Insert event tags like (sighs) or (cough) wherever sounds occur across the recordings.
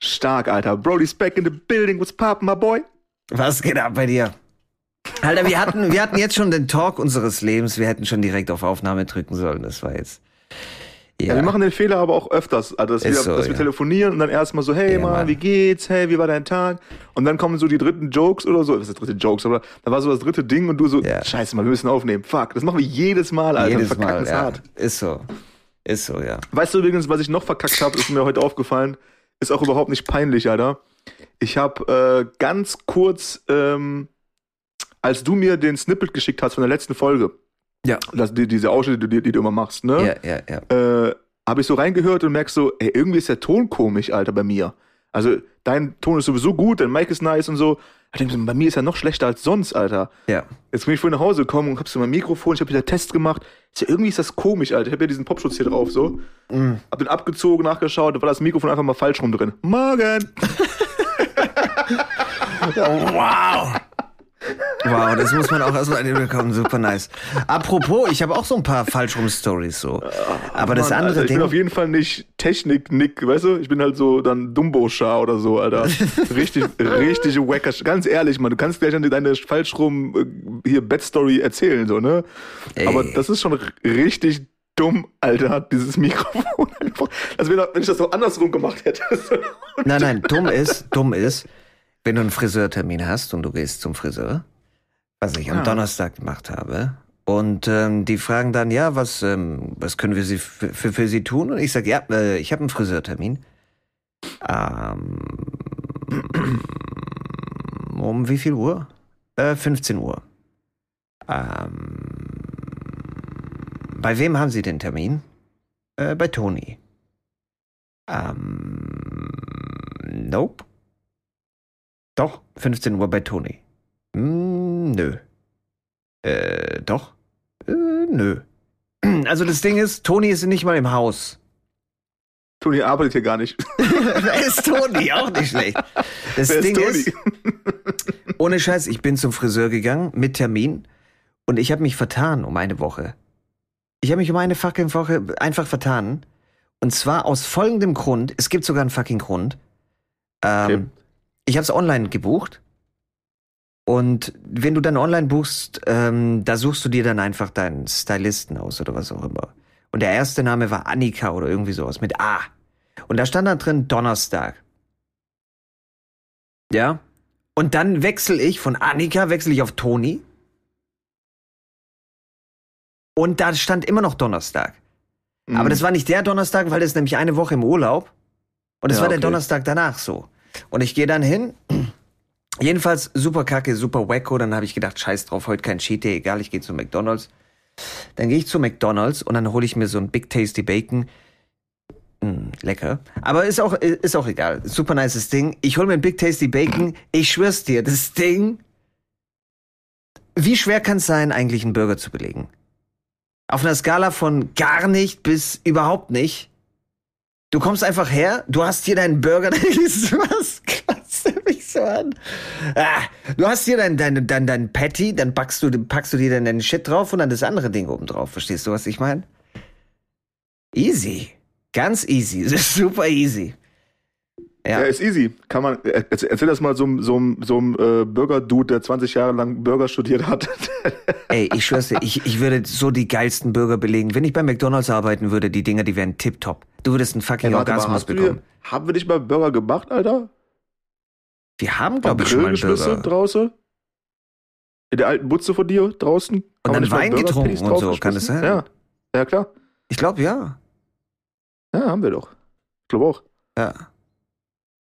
Stark, Alter. Brody's back in the building. What's poppin', my boy? Was geht ab bei dir? Alter, wir hatten, wir hatten jetzt schon den Talk unseres Lebens. Wir hätten schon direkt auf Aufnahme drücken sollen. Das war jetzt. Ja. ja wir machen den Fehler aber auch öfters, also dass, wir, so, dass wir telefonieren und dann erstmal so, hey ja, Mann, Mann, wie geht's? Hey, wie war dein Tag? Und dann kommen so die dritten Jokes oder so. Was ist das dritte Jokes? Oder da war so das dritte Ding und du so, scheiße mal, wir müssen aufnehmen. Fuck, das machen wir jedes Mal, Alter. Jedes Mal, ja. hart. Ist so. Ist so, ja. Weißt du übrigens, was ich noch verkackt habe, ist mir heute aufgefallen, ist auch überhaupt nicht peinlich, Alter. Ich habe äh, ganz kurz, ähm, als du mir den Snippet geschickt hast von der letzten Folge, ja. Das, die, diese Ausschnitte, die, die, du immer machst, ne? Ja, ja, ja. Äh, habe ich so reingehört und merkst so, ey, irgendwie ist der Ton komisch, Alter, bei mir. Also, dein Ton ist sowieso gut, dein Mic ist nice und so. Bei mir ist er noch schlechter als sonst, Alter. Ja. Jetzt bin ich vorhin nach Hause gekommen und hab so mein Mikrofon, ich habe wieder Test gemacht. Ist ja, irgendwie ist das komisch, Alter. Ich habe ja diesen Popschutz hier drauf, so. Mm. Hab den abgezogen, nachgeschaut, da war das Mikrofon einfach mal falsch rum drin. Morgen! (laughs) (laughs) wow! Wow, das muss man auch erstmal bekommen. Super nice. Apropos, ich habe auch so ein paar Falschrum-Stories so. Aber Mann, das andere Alter, ich Ding. Ich bin auf jeden Fall nicht Technik-Nick, weißt du? Ich bin halt so dann Dumbo-Schar oder so, Alter. (laughs) Richtig, richtig wacker. Ganz ehrlich, man, du kannst gleich an deine Falschrum äh, hier Bad-Story erzählen, so, ne? Ey. Aber das ist schon richtig dumm, Alter, dieses Mikrofon (laughs) einfach. Also wenn ich das so andersrum gemacht hätte. (laughs) nein, nein, dumm ist, dumm ist wenn du einen Friseurtermin hast und du gehst zum Friseur, was ich am ah. Donnerstag gemacht habe, und ähm, die fragen dann, ja, was, ähm, was können wir sie für, für, für Sie tun? Und ich sage, ja, äh, ich habe einen Friseurtermin. Ähm, um wie viel Uhr? Äh, 15 Uhr. Ähm, bei wem haben Sie den Termin? Äh, bei Toni. Ähm, nope. Doch, 15 Uhr bei Toni. Hm, nö. Äh, doch? Äh, nö. (clears throat) Also das Ding ist, Toni ist nicht mal im Haus. Toni arbeitet hier gar nicht. (laughs) Wer ist Toni? Auch nicht schlecht. Das Wer Ding ist, ist, ohne Scheiß, ich bin zum Friseur gegangen mit Termin und ich habe mich vertan um eine Woche. Ich habe mich um eine fucking Woche einfach vertan. Und zwar aus folgendem Grund, es gibt sogar einen fucking Grund. Ähm, okay ich habe es online gebucht. Und wenn du dann online buchst, ähm, da suchst du dir dann einfach deinen Stylisten aus oder was auch immer. Und der erste Name war Annika oder irgendwie sowas mit A. Und da stand da drin Donnerstag. Ja. Und dann wechsle ich von Annika, wechsle ich auf Toni. Und da stand immer noch Donnerstag. Mhm. Aber das war nicht der Donnerstag, weil das ist nämlich eine Woche im Urlaub. Und es ja, war der Donnerstag danach so. Und ich gehe dann hin. Jedenfalls super kacke, super wacko. Dann habe ich gedacht, scheiß drauf, heute kein Cheat Day, egal, ich gehe zu McDonalds. Dann gehe ich zu McDonalds und dann hole ich mir so ein Big Tasty Bacon. Mm, lecker. Aber ist auch, ist auch egal. Super nices Ding. Ich hole mir ein Big Tasty Bacon. Ich schwör's dir, das Ding. Wie schwer kann es sein, eigentlich einen Burger zu belegen? Auf einer Skala von gar nicht bis überhaupt nicht Du kommst einfach her, du hast hier deinen Burger, (laughs) was kratzt du mich so an? Ah, du hast hier dein, dein, dein, dein Patty, dann packst du, packst du dir dann deinen Shit drauf und dann das andere Ding oben drauf. Verstehst du, was ich meine? Easy. Ganz easy. (laughs) Das ist super easy. Ja. ja, ist easy. Kann man, erzähl das mal so, so, so einem äh, Burger-Dude, der 20 Jahre lang Burger studiert hat. (laughs) Ey, ich schwör's dir, ich, ich würde so die geilsten Burger belegen. Wenn ich bei McDonalds arbeiten würde, die Dinger, die wären tipptopp. Du würdest einen fucking hey, Orgasmus mal, bekommen. Dir, haben wir nicht mal Burger gemacht, Alter? Wir haben, glaube ich, schon mal einen Burger. draußen? In der alten Butze von dir draußen? Und dann Wein getrunken und so, kann das sein? Ja, ja klar. Ich glaube, ja. Ja, haben wir doch. Ich glaube auch. Ja.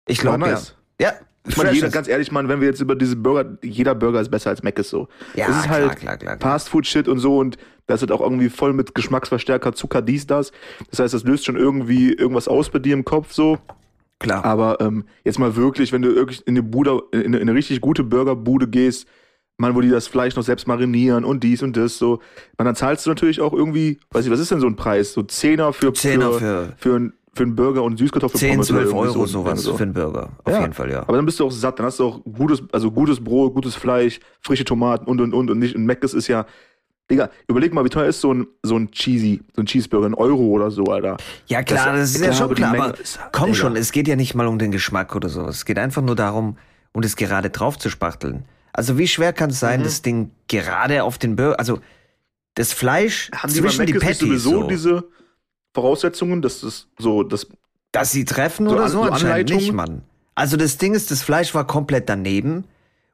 Ich glaube, nice. ja. Ja, ich meine, jeder, ganz ehrlich, man, wenn wir jetzt über diese Burger, jeder Burger ist besser als Mac ist so. Ja, das ist klar, halt klar, klar, Fast Food Shit und so und das ist auch irgendwie voll mit Geschmacksverstärker, Zucker, dies, das. Das heißt, das löst schon irgendwie irgendwas aus bei dir im Kopf so. Klar. Aber ähm, jetzt mal wirklich, wenn du wirklich in eine Bude, in eine, richtig gute Burgerbude gehst, man, wo die das Fleisch noch selbst marinieren und dies und das so, man, dann zahlst du natürlich auch irgendwie, weiß ich, was ist denn so ein Preis? So Zehner für, Zehner für, für, für ein für einen Burger und Süßkartoffeln 10, 12 Euro sowas so. für einen Burger. Auf ja. jeden Fall, ja. Aber dann bist du auch satt, dann hast du auch gutes, also gutes Brot, gutes Fleisch, frische Tomaten und und und und nicht. Und Mc's ist ja, Digga, überleg mal, wie teuer ist so ein, so ein Cheesy, so ein Cheeseburger, ein Euro oder so, Alter. Ja, klar, das, das ist ja schon klar, aber komm Digga. schon, es geht ja nicht mal um den Geschmack oder so. Es geht einfach nur darum, um das gerade drauf zu spachteln. Also wie schwer kann es sein, Mhm. das Ding gerade auf den Burger, also das Fleisch Haben die zwischen die nicht Patties, sowieso so, diese Voraussetzungen, dass das so, das, dass sie treffen so oder An- so so anscheinend nicht? Mann. Also das Ding ist, das Fleisch war komplett daneben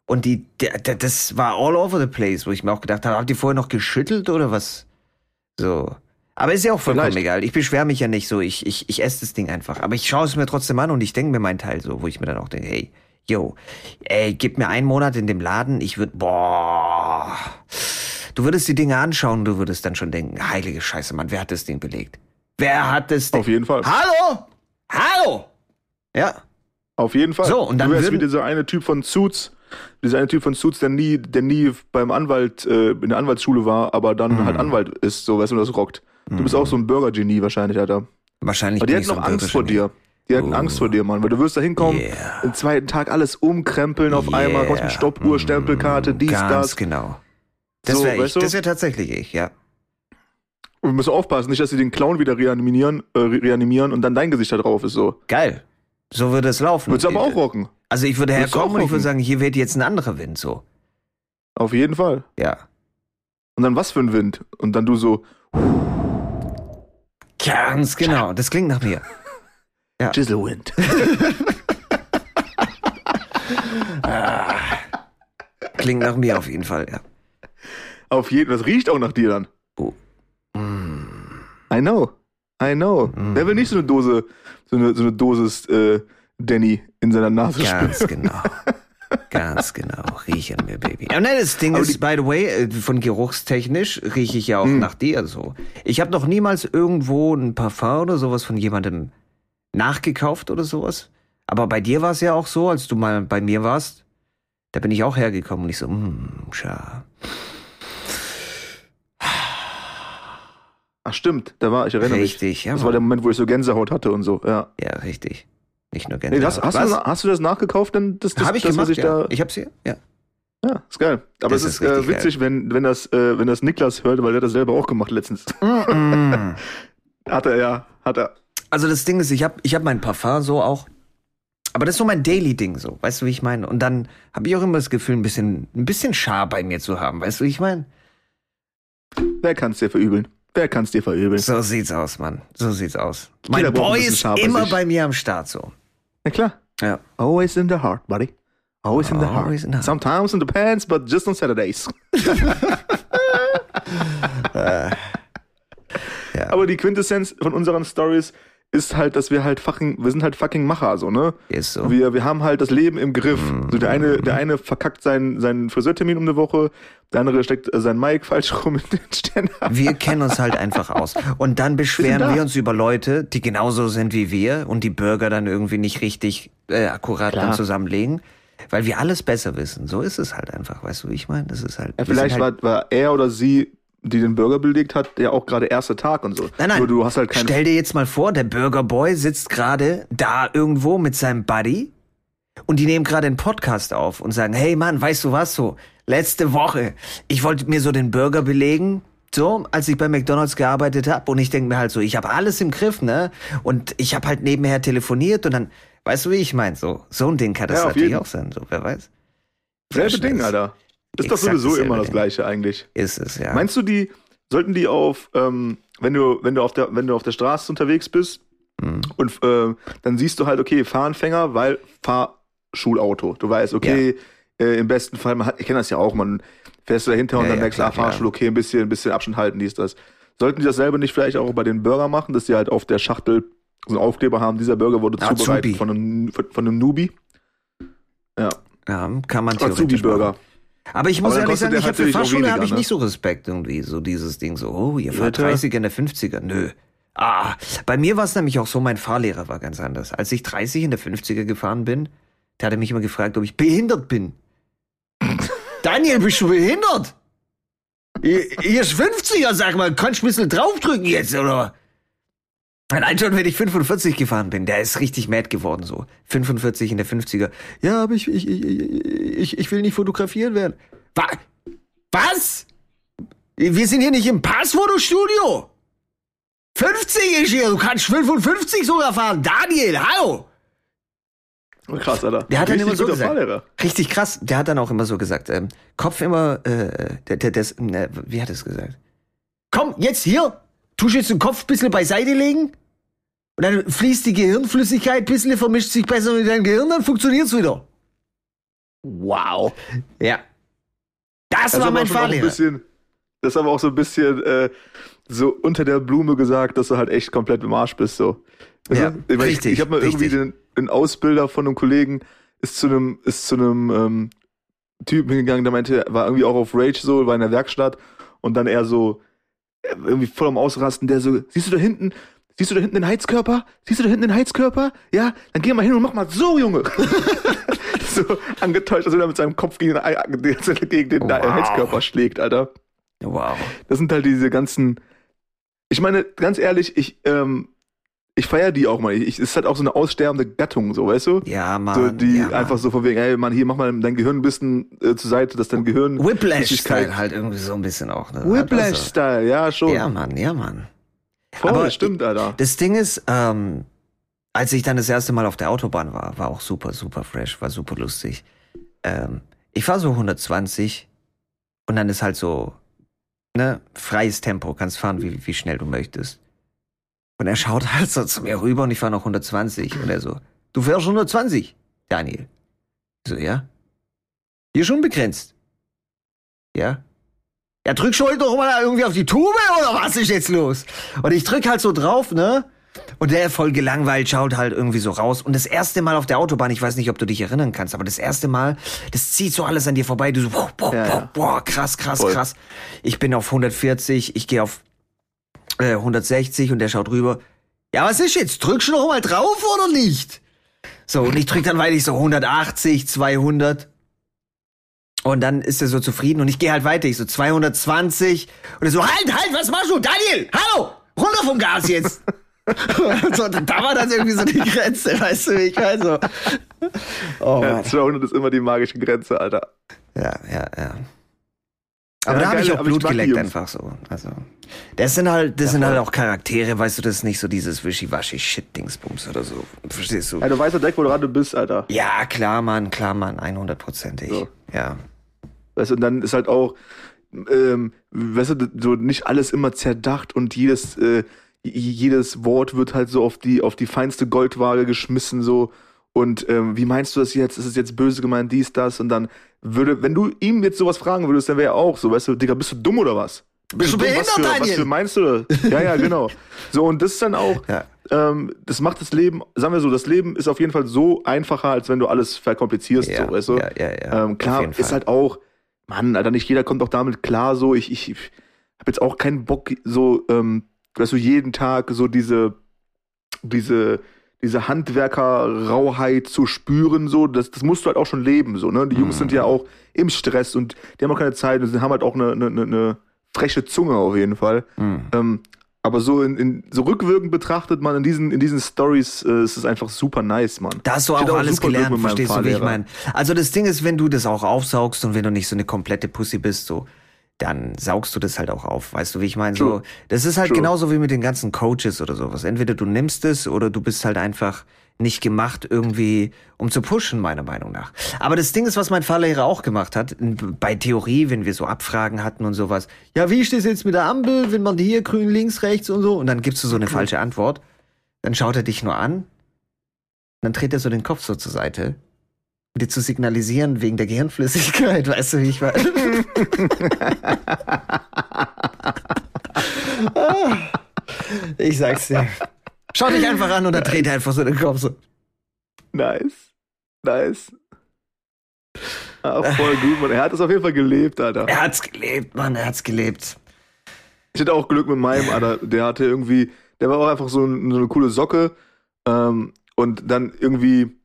und die, der, der, das war all over the place, wo ich mir auch gedacht habe, habt ihr vorher noch geschüttelt oder was? So. Aber ist ja auch vollkommen Vielleicht. egal. Ich beschwere mich ja nicht so. Ich, ich, ich esse das Ding einfach. Aber ich schaue es mir trotzdem an und ich denke mir meinen Teil so, wo ich mir dann auch denke, hey, yo, ey, gib mir einen Monat in dem Laden, ich würde, boah. Du würdest die Dinge anschauen, du würdest dann schon denken, heilige Scheiße, Mann, wer hat das Ding belegt? Wer hat das Ding? auf jeden Fall. Hallo? Hallo? Ja. Auf jeden Fall. So, und dann du wärst wie dieser eine Typ von Suits, dieser eine Typ von Suits, der nie, der nie beim Anwalt, äh, in der Anwaltsschule war, aber dann Mhm. halt Anwalt ist, so, weißt du, das rockt. Du bist auch so ein Burger-Genie wahrscheinlich, Alter. Wahrscheinlich Aber die so noch ein Angst vor Bürgergenie. dir. Die hatten Angst vor dir, Mann, weil du wirst da hinkommen, Yeah. den zweiten Tag alles umkrempeln auf einmal, kommst mit Yeah. Stoppuhr, Stempelkarte, dies, Ganz das. genau. Das So, wäre ich. weißt du? Das wäre tatsächlich ich, ja. Und wir müssen aufpassen, nicht, dass sie den Clown wieder reanimieren, äh, re- reanimieren und dann dein Gesicht da drauf ist, so. Geil. So würde es laufen. Würdest du aber auch rocken. Also ich würde Würdest herkommen und ich würde sagen, hier weht jetzt ein anderer Wind so. Auf jeden Fall. Ja. Und dann was für ein Wind? Und dann du so, Ganz genau. Das klingt nach mir. (laughs) Ja. Jizzlewind. (laughs) (laughs) Klingt nach mir auf jeden Fall, ja. Auf jeden das riecht auch nach dir dann. Oh. I know. I know. Wer will nicht so eine Dose, so eine, so eine Dosis äh, Danny in seiner Nase? Ganz genau. Ganz genau. Riech an mir, Baby. Ja, nein, das Ding Aber ist, by the way, äh, von geruchstechnisch rieche ich ja auch nach dir so. Ich habe noch niemals irgendwo ein Parfum oder sowas von jemandem nachgekauft oder sowas. Aber bei dir war es ja auch so, als du mal bei mir warst, da bin ich auch hergekommen und ich so, mm, scha. Ach stimmt, da war, ich erinnere mich. Richtig, ja. Das war der Moment, wo ich so Gänsehaut hatte und so, ja. ja, richtig. Nicht nur Nee, Gänsehaut. das, hast, du, hast du das nachgekauft denn? Das, das, Hab ich das, gemacht, ich ja. da. Ich hab's hier, ja. Ja, ist geil. Aber Das es ist ist, äh, richtig witzig, wenn, wenn, das, äh, wenn das Niklas hört, weil der hat das selber auch gemacht letztens. Mm. (laughs) hat er, ja. Hat er. Also das Ding ist, ich habe ich hab mein Parfum so auch. Aber das ist so mein Daily-Ding so. Weißt du, wie ich meine? Und dann habe ich auch immer das Gefühl, ein bisschen, ein bisschen Schar bei mir zu haben. Weißt du, wie ich meine? Wer kann's dir verübeln? Wer kann's dir verübeln? So sieht's aus, Mann. So sieht's aus. Mein Boy ist immer bei mir am Start so. Ja, klar. Ja. Always in the heart, buddy. Always in the heart. Always in the heart. Sometimes in the pants, but just on Saturdays. (laughs) Ja. Aber die Quintessenz von unseren Stories ist halt, dass wir halt fucking, wir sind halt fucking Macher, so, ne? Ist so. Wir, wir haben halt das Leben im Griff. Mhm. So der eine, der eine verkackt seinen, seinen Friseurtermin um eine Woche, der andere steckt äh, sein Mic falsch rum in den Ständer. Wir kennen uns halt einfach aus. Und dann beschweren da. wir uns über Leute, die genauso sind wie wir und die Burger dann irgendwie nicht richtig äh, akkurat Klar. dann zusammenlegen. Weil wir alles besser wissen. So ist es halt einfach. Weißt du, wie ich meine? Das ist halt. Ja, wir vielleicht halt, war, war er oder sie, die den Burger belegt hat, ja auch gerade erster Tag und so. Nein, nein. Nur du hast halt keinen. Stell dir jetzt mal vor, der Burger Boy sitzt gerade da irgendwo mit seinem Buddy und die nehmen gerade einen Podcast auf und sagen, hey Mann, weißt du was so? Letzte Woche, ich wollte mir so den Burger belegen, so, als ich bei McDonald's gearbeitet habe und ich denke mir halt so, ich habe alles im Griff, ne? Und ich habe halt nebenher telefoniert und dann, weißt du, wie ich mein, so, so ein Ding kann das Ja, natürlich auch sein, so, wer weiß. Selbe Ding, Alter. Ist doch sowieso immer das. Gleiche eigentlich. Ist es, ja. Meinst du, die sollten die auf, ähm, wenn du, wenn du auf der, wenn du auf der Straße unterwegs bist Mhm. und äh, dann siehst du halt, okay, Fahranfänger, weil Fahrschulauto. Du weißt, okay, äh, im besten Fall, man hat, ich kenne das ja auch, man fährst du dahinter und Ja, dann ja, merkst du, ah, Fahrschul, okay, ein bisschen, ein bisschen Abstand halten, dies, das. Sollten die dasselbe nicht vielleicht auch bei den Burger machen, dass die halt auf der Schachtel so einen Aufkleber haben, dieser Burger wurde Azubi. zubereitet von einem, von, von einem Newbie? Ja, ja, kann man theoretisch Azubi-Burger. Aber ich muss Aber ehrlich sagen, ich hab für Fahrschule habe ich ne? nicht so Respekt irgendwie, so dieses Ding so, oh, ihr fahrt Bitte? 30 in der 50er. Nö. Ah, bei mir war es nämlich auch so, mein Fahrlehrer war ganz anders. Als ich 30 in der 50er gefahren bin, der hat er mich immer gefragt, ob ich behindert bin. (laughs) Daniel, bist du behindert? Hier ist 50er, sag mal, kannst du ein bisschen draufdrücken jetzt, oder? Allein schon, wenn ich 45 gefahren bin, der ist richtig mad geworden so. 45 in der 50er. Ja, aber ich, ich, ich, ich, ich will nicht fotografieren werden. Wa was? Wir sind hier nicht im Passfotostudio. 50 ist hier, du kannst 55 sogar fahren. Daniel, hallo. Krass, Alter. Der hat dann immer so gesagt. Fahrlehrer. Richtig krass. Der hat dann auch immer so gesagt, ähm, Kopf immer, äh, der, der, der, äh, wie hat er es gesagt? Komm, jetzt hier, tust jetzt den Kopf ein bisschen beiseite legen und dann fließt die Gehirnflüssigkeit ein bisschen, vermischt sich besser mit deinem Gehirn, dann funktioniert's wieder. Wow. Ja. Das, Das war mein Fahrlehrer. bisschen, das ist aber auch so ein bisschen äh, so unter der Blume gesagt, dass du halt echt komplett im Arsch bist. So. Weißt Ja, ich, richtig, Ich, ich habe mal irgendwie richtig. den, den Ausbilder von einem Kollegen ist zu einem ist zu einem ähm, Typen hingegangen, der meinte, war irgendwie auch auf Rage so, war in der Werkstatt und dann eher so irgendwie voll am Ausrasten, der so, siehst du da hinten, siehst du da hinten den Heizkörper? Siehst du da hinten den Heizkörper? Ja, dann geh mal hin und mach mal so, Junge. (laughs) so angetäuscht, wenn er mit seinem Kopf gegen den, gegen den Wow. Heizkörper schlägt, Alter. Wow. Das sind halt diese ganzen. Ich meine, ganz ehrlich, ich, ähm, ich feiere die auch mal. Ich, es ist halt auch so eine aussterbende Gattung, so, weißt du? Ja, Mann. so, die ja, Mann. einfach so von wegen, ey, Mann, hier, mach mal dein Gehirn ein bisschen äh, zur Seite, dass dein Gehirn. Whiplash-Style halt irgendwie so ein bisschen auch. Ne? Whiplash-Style, ja, schon. Ja, Mann, ja, Mann. Voll, aber stimmt, Alter. Das Ding ist, ähm, als ich dann das erste Mal auf der Autobahn war, war auch super, super fresh, war super lustig. Ähm, ich fahr so 120 und dann ist halt so, ne, freies Tempo, kannst fahren, wie, wie schnell du möchtest. Und er schaut (laughs) halt so zu mir rüber und ich fahr noch 120 und er so, du fährst 120, Daniel. Ich so, ja. Hier schon begrenzt. Ja. Ja, drück schon doch mal irgendwie auf die Tube oder was ist jetzt los? Und ich drück halt so drauf, ne? Und der voll gelangweilt schaut halt irgendwie so raus. Und das erste Mal auf der Autobahn, ich weiß nicht, ob du dich erinnern kannst, aber das erste Mal, das zieht so alles an dir vorbei. Du so, boah, boah, boah, boah krass, krass, Voll. krass. Ich bin auf 140, ich gehe auf äh, 160 und der schaut rüber. Ja, was ist jetzt? Drückst du noch mal drauf oder nicht? So, und ich drück dann weiter, ich so 180, 200. Und dann ist er so zufrieden und ich gehe halt weiter, ich so 220 und er so, halt, halt, was machst du? Daniel, hallo, runter vom Gas jetzt. (laughs) so, da war dann irgendwie so die Grenze, weißt du, wie ich weiß so. Oh, Ja, Mann. 200 ist immer die magische Grenze, Alter. Ja, ja, ja. Aber Ja, da habe ich auch ich Blut die geleckt einfach so. Also, das sind halt, das sind voll. halt auch Charaktere, weißt du, das ist nicht so dieses Wischiwaschi-Shit-Dingsbums oder so. Verstehst du? Ja, du weißt ja direkt, wo du gerade bist, Alter. Ja, klar, Mann, klar, Mann, 100%ig. So. Ja. Weißt du, und dann ist halt auch, ähm, weißt du, so nicht alles immer zerdacht und jedes, äh, jedes Wort wird halt so auf die, auf die feinste Goldwaage geschmissen, so. Und ähm, wie meinst du das jetzt? Ist es jetzt böse gemeint, dies, das? Und dann würde, wenn du ihm jetzt sowas fragen würdest, dann wäre er auch so, weißt du, Digga, bist du dumm oder was? Bist du dumm? behindert, was für, Was Daniel? für meinst du das? Ja, ja, genau. So, und das ist dann auch, Ja. ähm, das macht das Leben, sagen wir so, das Leben ist auf jeden Fall so einfacher, als wenn du alles verkomplizierst, Ja, so, weißt du? ja, ja, ja, Ähm, klar, ist halt auch, Mann, Alter, nicht jeder kommt auch damit klar, so, ich, ich, ich habe jetzt auch keinen Bock, so, ähm, weißt du, jeden Tag so diese, diese, diese Handwerker-Rauheit zu spüren, so, das, das musst du halt auch schon leben, so, ne? Die Jungs sind ja Mhm. auch im Stress und die haben auch keine Zeit und sie haben halt auch eine, eine, eine, freche Zunge auf jeden Fall. Mhm. Ähm, aber so in, in so rückwirkend betrachtet man in diesen in diesen Stories äh, ist es einfach super nice, Mann. Da hast du auch hätte alles gelernt, verstehst du, wie ich meine? Also das Ding ist, wenn du das auch aufsaugst und wenn du nicht so eine komplette Pussy bist, so, dann saugst du das halt auch auf, weißt du, wie ich meine? So, das ist halt True. genauso wie mit den ganzen Coaches oder sowas. Entweder du nimmst es oder du bist halt einfach nicht gemacht irgendwie, um zu pushen, meiner Meinung nach. Aber das Ding ist, was mein Fahrlehrer auch gemacht hat, bei Theorie, wenn wir so Abfragen hatten und sowas. Ja, wie ist das jetzt mit der Ampel, wenn man hier grün links, rechts und so? Und dann gibst du so eine falsche Antwort. Dann schaut er dich nur an. Dann dreht er so den Kopf so zur Seite, dir zu signalisieren wegen der Gehirnflüssigkeit, (laughs) weißt du, wie ich? Ah, (laughs) ich sag's dir. Schau dich einfach an und dann dreht er einfach so den Kopf so. Nice. Nice. Ah, voll gut, Mann. Er hat es auf jeden Fall gelebt, Alter. Er hat's gelebt, Mann, er hat's gelebt. Ich hatte auch Glück mit meinem, Alter. Der hatte irgendwie, der war auch einfach so, ein, so eine coole Socke. Ähm, und dann irgendwie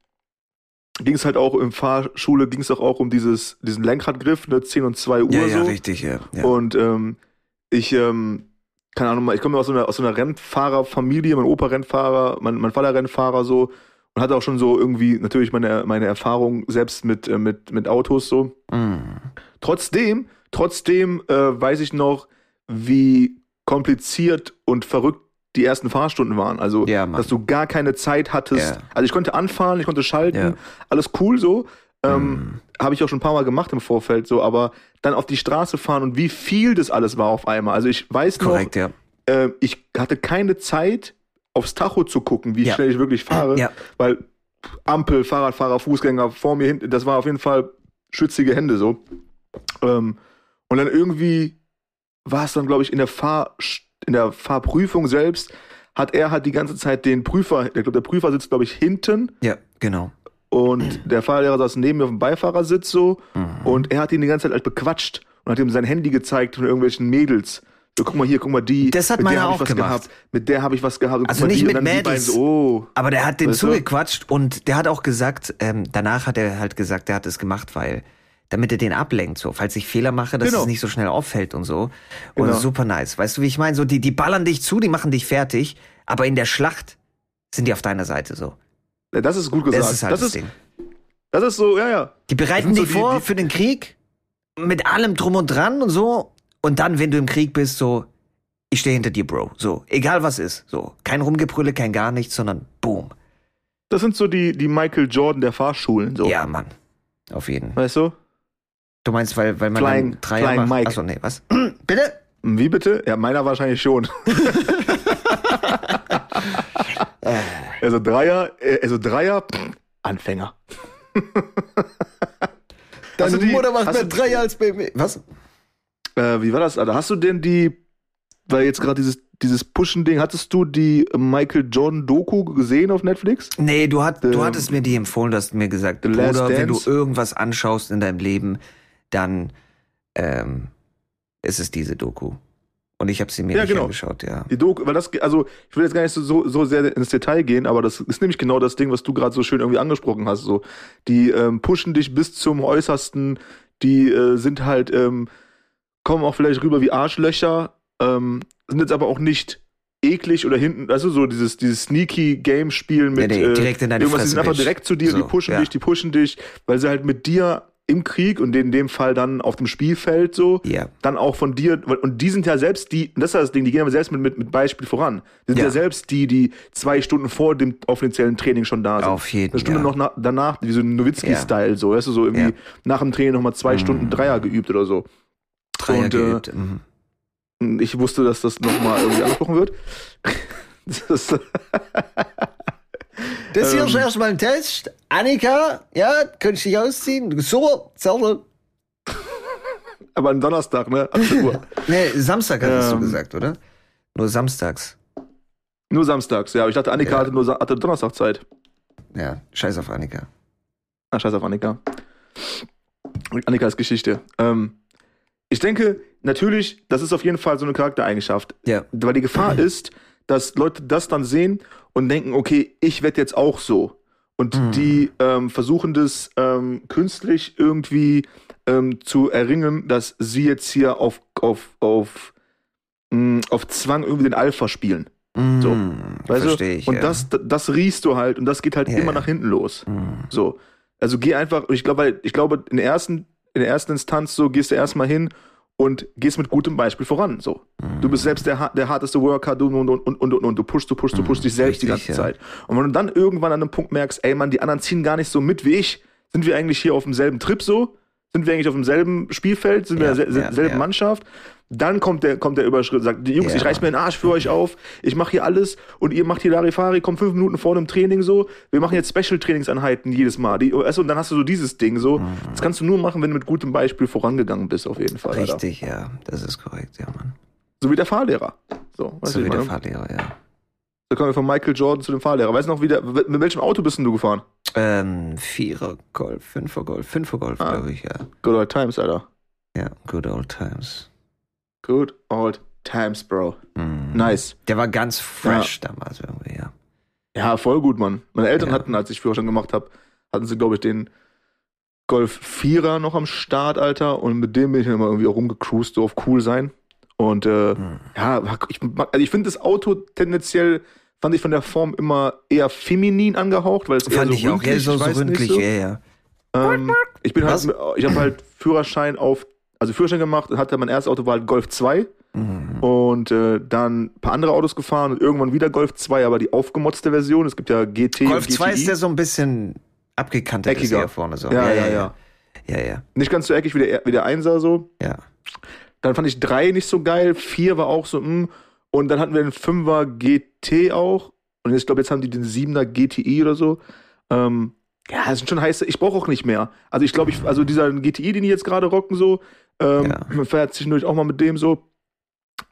ging es halt auch im Fahrschule, ging es auch, auch um dieses, diesen Lenkradgriff, ne, 10 und 2 Uhr Ja, ja, so. richtig, ja. ja. Und ähm, ich, ähm, keine Ahnung, ich komme aus so einer, aus so einer Rennfahrerfamilie, mein Opa Rennfahrer, mein, mein Vater Rennfahrer so und hatte auch schon so irgendwie natürlich meine, meine Erfahrung selbst mit, äh, mit, mit Autos so. Mm. Trotzdem, trotzdem äh, weiß ich noch, wie kompliziert und verrückt die ersten Fahrstunden waren. Also, ja, dass du gar keine Zeit hattest. Ja. Also ich konnte anfahren, ich konnte schalten, ja. alles cool so. Ähm, mm. Habe ich auch schon ein paar Mal gemacht im Vorfeld so, aber dann auf die Straße fahren und wie viel das alles war auf einmal. Also ich weiß Korrekt, noch, äh, ich hatte keine Zeit, aufs Tacho zu gucken, wie schnell ich wirklich fahre, weil Ampel, Fahrradfahrer, Fußgänger vor mir hinten, das war auf jeden Fall schützige Hände so. Ähm, und dann irgendwie war es dann, glaube ich, in der Fahr in der Fahrprüfung selbst hat er halt die ganze Zeit den Prüfer, glaube, der Prüfer sitzt, glaube ich, hinten. Ja, genau. Und der Fahrlehrer saß neben mir auf dem Beifahrersitz so. Mhm. Und er hat ihn die ganze Zeit halt bequatscht und hat ihm sein Handy gezeigt von irgendwelchen Mädels. So, guck mal hier, guck mal die. Das hat meiner auch gemacht. Gehabt. Mit der habe ich was gehabt. also nicht mit Mädels. So, oh. Aber der hat den zugequatscht und der hat auch gesagt, ähm, danach hat er halt gesagt, der hat es gemacht, weil damit er den ablenkt, so, falls ich Fehler mache, dass genau. es nicht so schnell auffällt und so. Und genau. super nice. Weißt du, wie ich meine? So, die, die ballern dich zu, die machen dich fertig, aber in der Schlacht sind die auf deiner Seite so. Ja, das ist gut gesagt. Das ist halt das, das ist, Ding. Das ist so, ja, ja. Die bereiten dich so vor die, die, für den Krieg mit allem drum und dran und so. Und dann, wenn du im Krieg bist, so, ich stehe hinter dir, Bro. So, egal was ist. So, kein Rumgebrülle, kein gar nichts, sondern boom. Das sind so die, die Michael Jordan der Fahrschulen, so. Ja, Mann. Auf jeden. Weißt du? Du meinst, weil, weil man Flying, drei Flying macht? Mike. Achso, nee, was? (clears throat) bitte? Wie bitte? Ja, meiner wahrscheinlich schon. (laughs) also Dreier, äh, also Dreier, Anfänger. (laughs) Deine die, Mutter macht mehr Dreier als bei Was? Äh, wie war das, Alter? Hast du denn die, weil jetzt gerade dieses, dieses Pushen-Ding, hattest du die Michael John Doku gesehen auf Netflix? Nee, du, hat, du hattest mir die empfohlen, du hast mir gesagt, Bruder, wenn du irgendwas anschaust in deinem Leben, dann ähm, ist es diese Doku. Und ich habe sie mir ja, nicht genau. angeschaut, ja. Die Doku, weil das, also ich will jetzt gar nicht so, so sehr ins Detail gehen, aber das ist nämlich genau das Ding, was du gerade so schön irgendwie angesprochen hast. So, die ähm, pushen dich bis zum Äußersten, die äh, sind halt, ähm, kommen auch vielleicht rüber wie Arschlöcher, ähm, sind jetzt aber auch nicht eklig oder hinten, also so dieses, dieses sneaky Game spielen mit ja, nee, direkt in deine irgendwas, Fresse, die sind einfach direkt zu dir, so, die pushen ja. dich, die pushen dich, weil sie halt mit dir im Krieg und in dem Fall dann auf dem Spielfeld so, ja. dann auch von dir, und die sind ja selbst die, das ist das Ding, die gehen aber selbst mit, mit, mit Beispiel voran. Die sind ja. ja selbst die, die zwei Stunden vor dem offiziellen Training schon da sind. Auf jeden Eine Stunde ja. noch na, danach, wie so ein Nowitzki-Style, so, weißt du, so irgendwie nach dem Training nochmal zwei mhm. Stunden Dreier geübt oder so. Dreier und, äh, geübt. Äh, mhm. Ich wusste, dass das nochmal irgendwie angesprochen wird. (laughs) das Das hier ähm, ist erstmal ein Test. Annika, ja, könntest dich ausziehen? Super, Zettel. (laughs) Aber am Donnerstag, ne? 18 Uhr. (laughs) nee, Samstag hattest ähm, du gesagt, oder? Nur samstags. Nur samstags, ja. Ich dachte, Annika ja. hatte nur hatte Donnerstag Zeit. Ja, scheiß auf Annika. Ah, scheiß auf Annika. Annika ist Geschichte. Ähm, ich denke, natürlich, das ist auf jeden Fall so eine Charaktereigenschaft. Ja. Weil die Gefahr (laughs) ist, dass Leute das dann sehen und denken, okay, ich werde jetzt auch so. Und mhm. die ähm, versuchen das ähm, künstlich irgendwie ähm, zu erringen, dass sie jetzt hier auf, auf, auf, mh, mm, auf Zwang irgendwie den Alpha spielen. Mhm, so. Weißt verstehe ich. Und ja. das, das riechst du halt und das geht halt ja, immer nach hinten los. Mhm. So. Also geh einfach, ich glaube, ich glaube, in der ersten, in der ersten Instanz so gehst du erstmal hin und gehst mit gutem Beispiel voran. So. Mhm. Du bist selbst der, der harteste Worker du, und, und, und, und, und, und du pushst, du pushst, du pushst dich selbst Richtig, die ganze ja. Zeit. Und wenn du dann irgendwann an einem Punkt merkst, ey Mann, die anderen ziehen gar nicht so mit wie ich, sind wir eigentlich hier auf demselben Trip so? Sind wir eigentlich auf demselben Spielfeld? Sind wir ja, in derselben ja, Mannschaft? Dann kommt der, kommt der Überschritt, sagt, die Jungs, ich reiß mir den Arsch für euch auf, ich mache hier alles und ihr macht hier Larifari, kommt fünf Minuten vor einem Training so, wir machen jetzt Special-Trainingseinheiten jedes Mal. Die, also, und dann hast du so dieses Ding so. Mhm. Das kannst du nur machen, wenn du mit gutem Beispiel vorangegangen bist, auf jeden Fall. Richtig, Alter. ja, das ist korrekt, ja, Mann. So wie der Fahrlehrer. So, so wie meine? der Fahrlehrer, ja. Da kommen wir von Michael Jordan zu dem Fahrlehrer. Weißt du noch, wie der, mit welchem Auto bist denn du gefahren? Ähm, Vierer Golf, Fünfer Golf, Fünfer Golf, ah, glaube ich, ja. Good old times, Alter. Ja, good old times. Good old times, Bro. Mm. Nice. Der war ganz fresh ja. damals irgendwie, ja. Ja, voll gut, Mann. Meine Eltern ja. hatten, als ich Führerschein gemacht habe, hatten sie, glaube ich, den Golf 4er noch am Start, Alter. Und mit dem bin ich immer irgendwie auch rumgecruised, so auf cool sein. Und äh, hm. ja, ich, also ich finde das Auto tendenziell fand ich von der Form immer eher feminin angehaucht, weil es fand eher so ich ründlich, auch, eher so, so ründlich, so. ja, ja. Ähm, ich bin halt, ich habe halt Führerschein auf, also Führerschein gemacht und hatte mein erstes Auto war halt Golf 2 mhm. und äh, dann ein paar andere Autos gefahren und irgendwann wieder Golf 2, aber die aufgemotzte Version. Es gibt ja GT. Golf 2 ist der so ein bisschen abgekannt, eckiger hier vorne so. Ja, ja, ja. ja. ja, ja. Nicht ganz so eckig wie der, wie der 1er so. Ja. Dann fand ich 3 nicht so geil, 4 war auch so, mh. Und dann hatten wir den 5er GT auch. Und ich glaube, jetzt haben die den 7er GTI oder so. Ähm, ja, das sind schon heiße. Ich brauche auch nicht mehr. Also ich glaube, ich, also dieser GTI, den die jetzt gerade rocken, so, ähm, ja. man fährt zwischendurch auch mal mit dem so.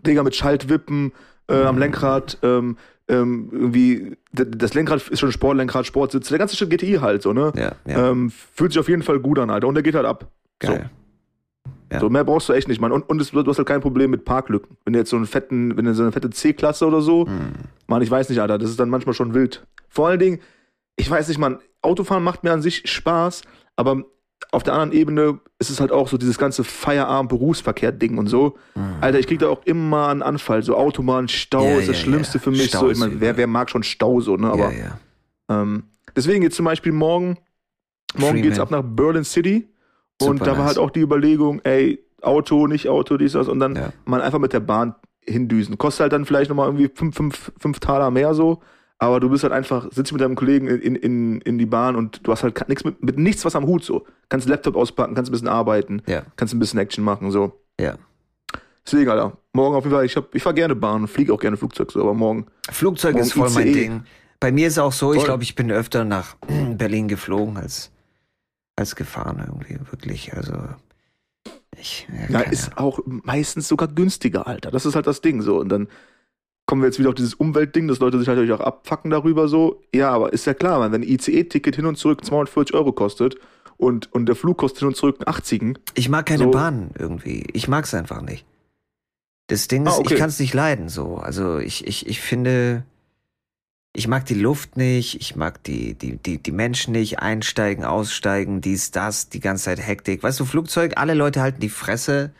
Digga, mit Schaltwippen äh, am Lenkrad, ähm, ähm, irgendwie, das Lenkrad ist schon Sportlenkrad, Sportsitz, der ganze Shit GTI halt so, ne? Ja, ja. Ähm, fühlt sich auf jeden Fall gut an, Alter. Und der geht halt ab. Geil. So. Ja. so mehr brauchst du echt nicht, Mann. Und, und es, du hast halt kein Problem mit Parklücken. Wenn du jetzt so einen fetten, wenn du so eine fette C-Klasse oder so, hm. Mann, ich weiß nicht, Alter, das ist dann manchmal schon wild. Vor allen Dingen, ich weiß nicht, Mann, Autofahren macht mir an sich Spaß, aber auf der anderen Ebene ist es halt auch so dieses ganze Feierabend-Berufsverkehr-Ding und so. Mhm. Alter, ich krieg da auch immer einen Anfall. So Autobahn, Stau ja, ist das ja, Schlimmste für mich. so, ich meine, wer, wer mag schon Stau so, ne? Aber ähm, deswegen jetzt zum Beispiel morgen, morgen Freeman. geht's ab nach Berlin City. Super und da war halt auch die Überlegung, ey, Auto, nicht Auto, dies, das, und dann mal einfach mit der Bahn hindüsen. Kostet halt dann vielleicht nochmal irgendwie fünf, fünf, fünf Taler mehr so aber du bist halt einfach, sitzt mit deinem Kollegen in, in, in die Bahn und du hast halt nichts mit, mit nichts was am Hut so. Kannst Laptop auspacken, kannst ein bisschen arbeiten, ja. kannst ein bisschen Action machen, so. Ja. Deswegen, Alter, morgen auf jeden Fall, ich, hab, ich fahr gerne Bahn, fliege auch gerne Flugzeug, so, aber morgen. Flugzeug morgen ist voll ICE. mein Ding. Bei mir ist auch so, voll. ich glaube, ich bin öfter nach (clears throat) Berlin geflogen als, als gefahren irgendwie, wirklich, also. Ich, ja, ja ist auch meistens sogar günstiger, Alter. Das ist halt das Ding so. Und dann kommen wir jetzt wieder auf dieses Umweltding, dass Leute sich natürlich auch abfacken darüber so. Ja, aber ist ja klar, man, wenn ein ICE-Ticket hin und zurück 240 Euro kostet und, und der Flug kostet hin und zurück 80. Ich mag keine so. Bahn irgendwie. Ich mag es einfach nicht. Das Ding ist, ah, okay. ich kann es nicht leiden so. Also ich, ich, ich finde, ich mag die Luft nicht, ich mag die, die, die, die Menschen nicht, einsteigen, aussteigen, dies, das, die ganze Zeit Hektik. Weißt du, Flugzeug, alle Leute halten die Fresse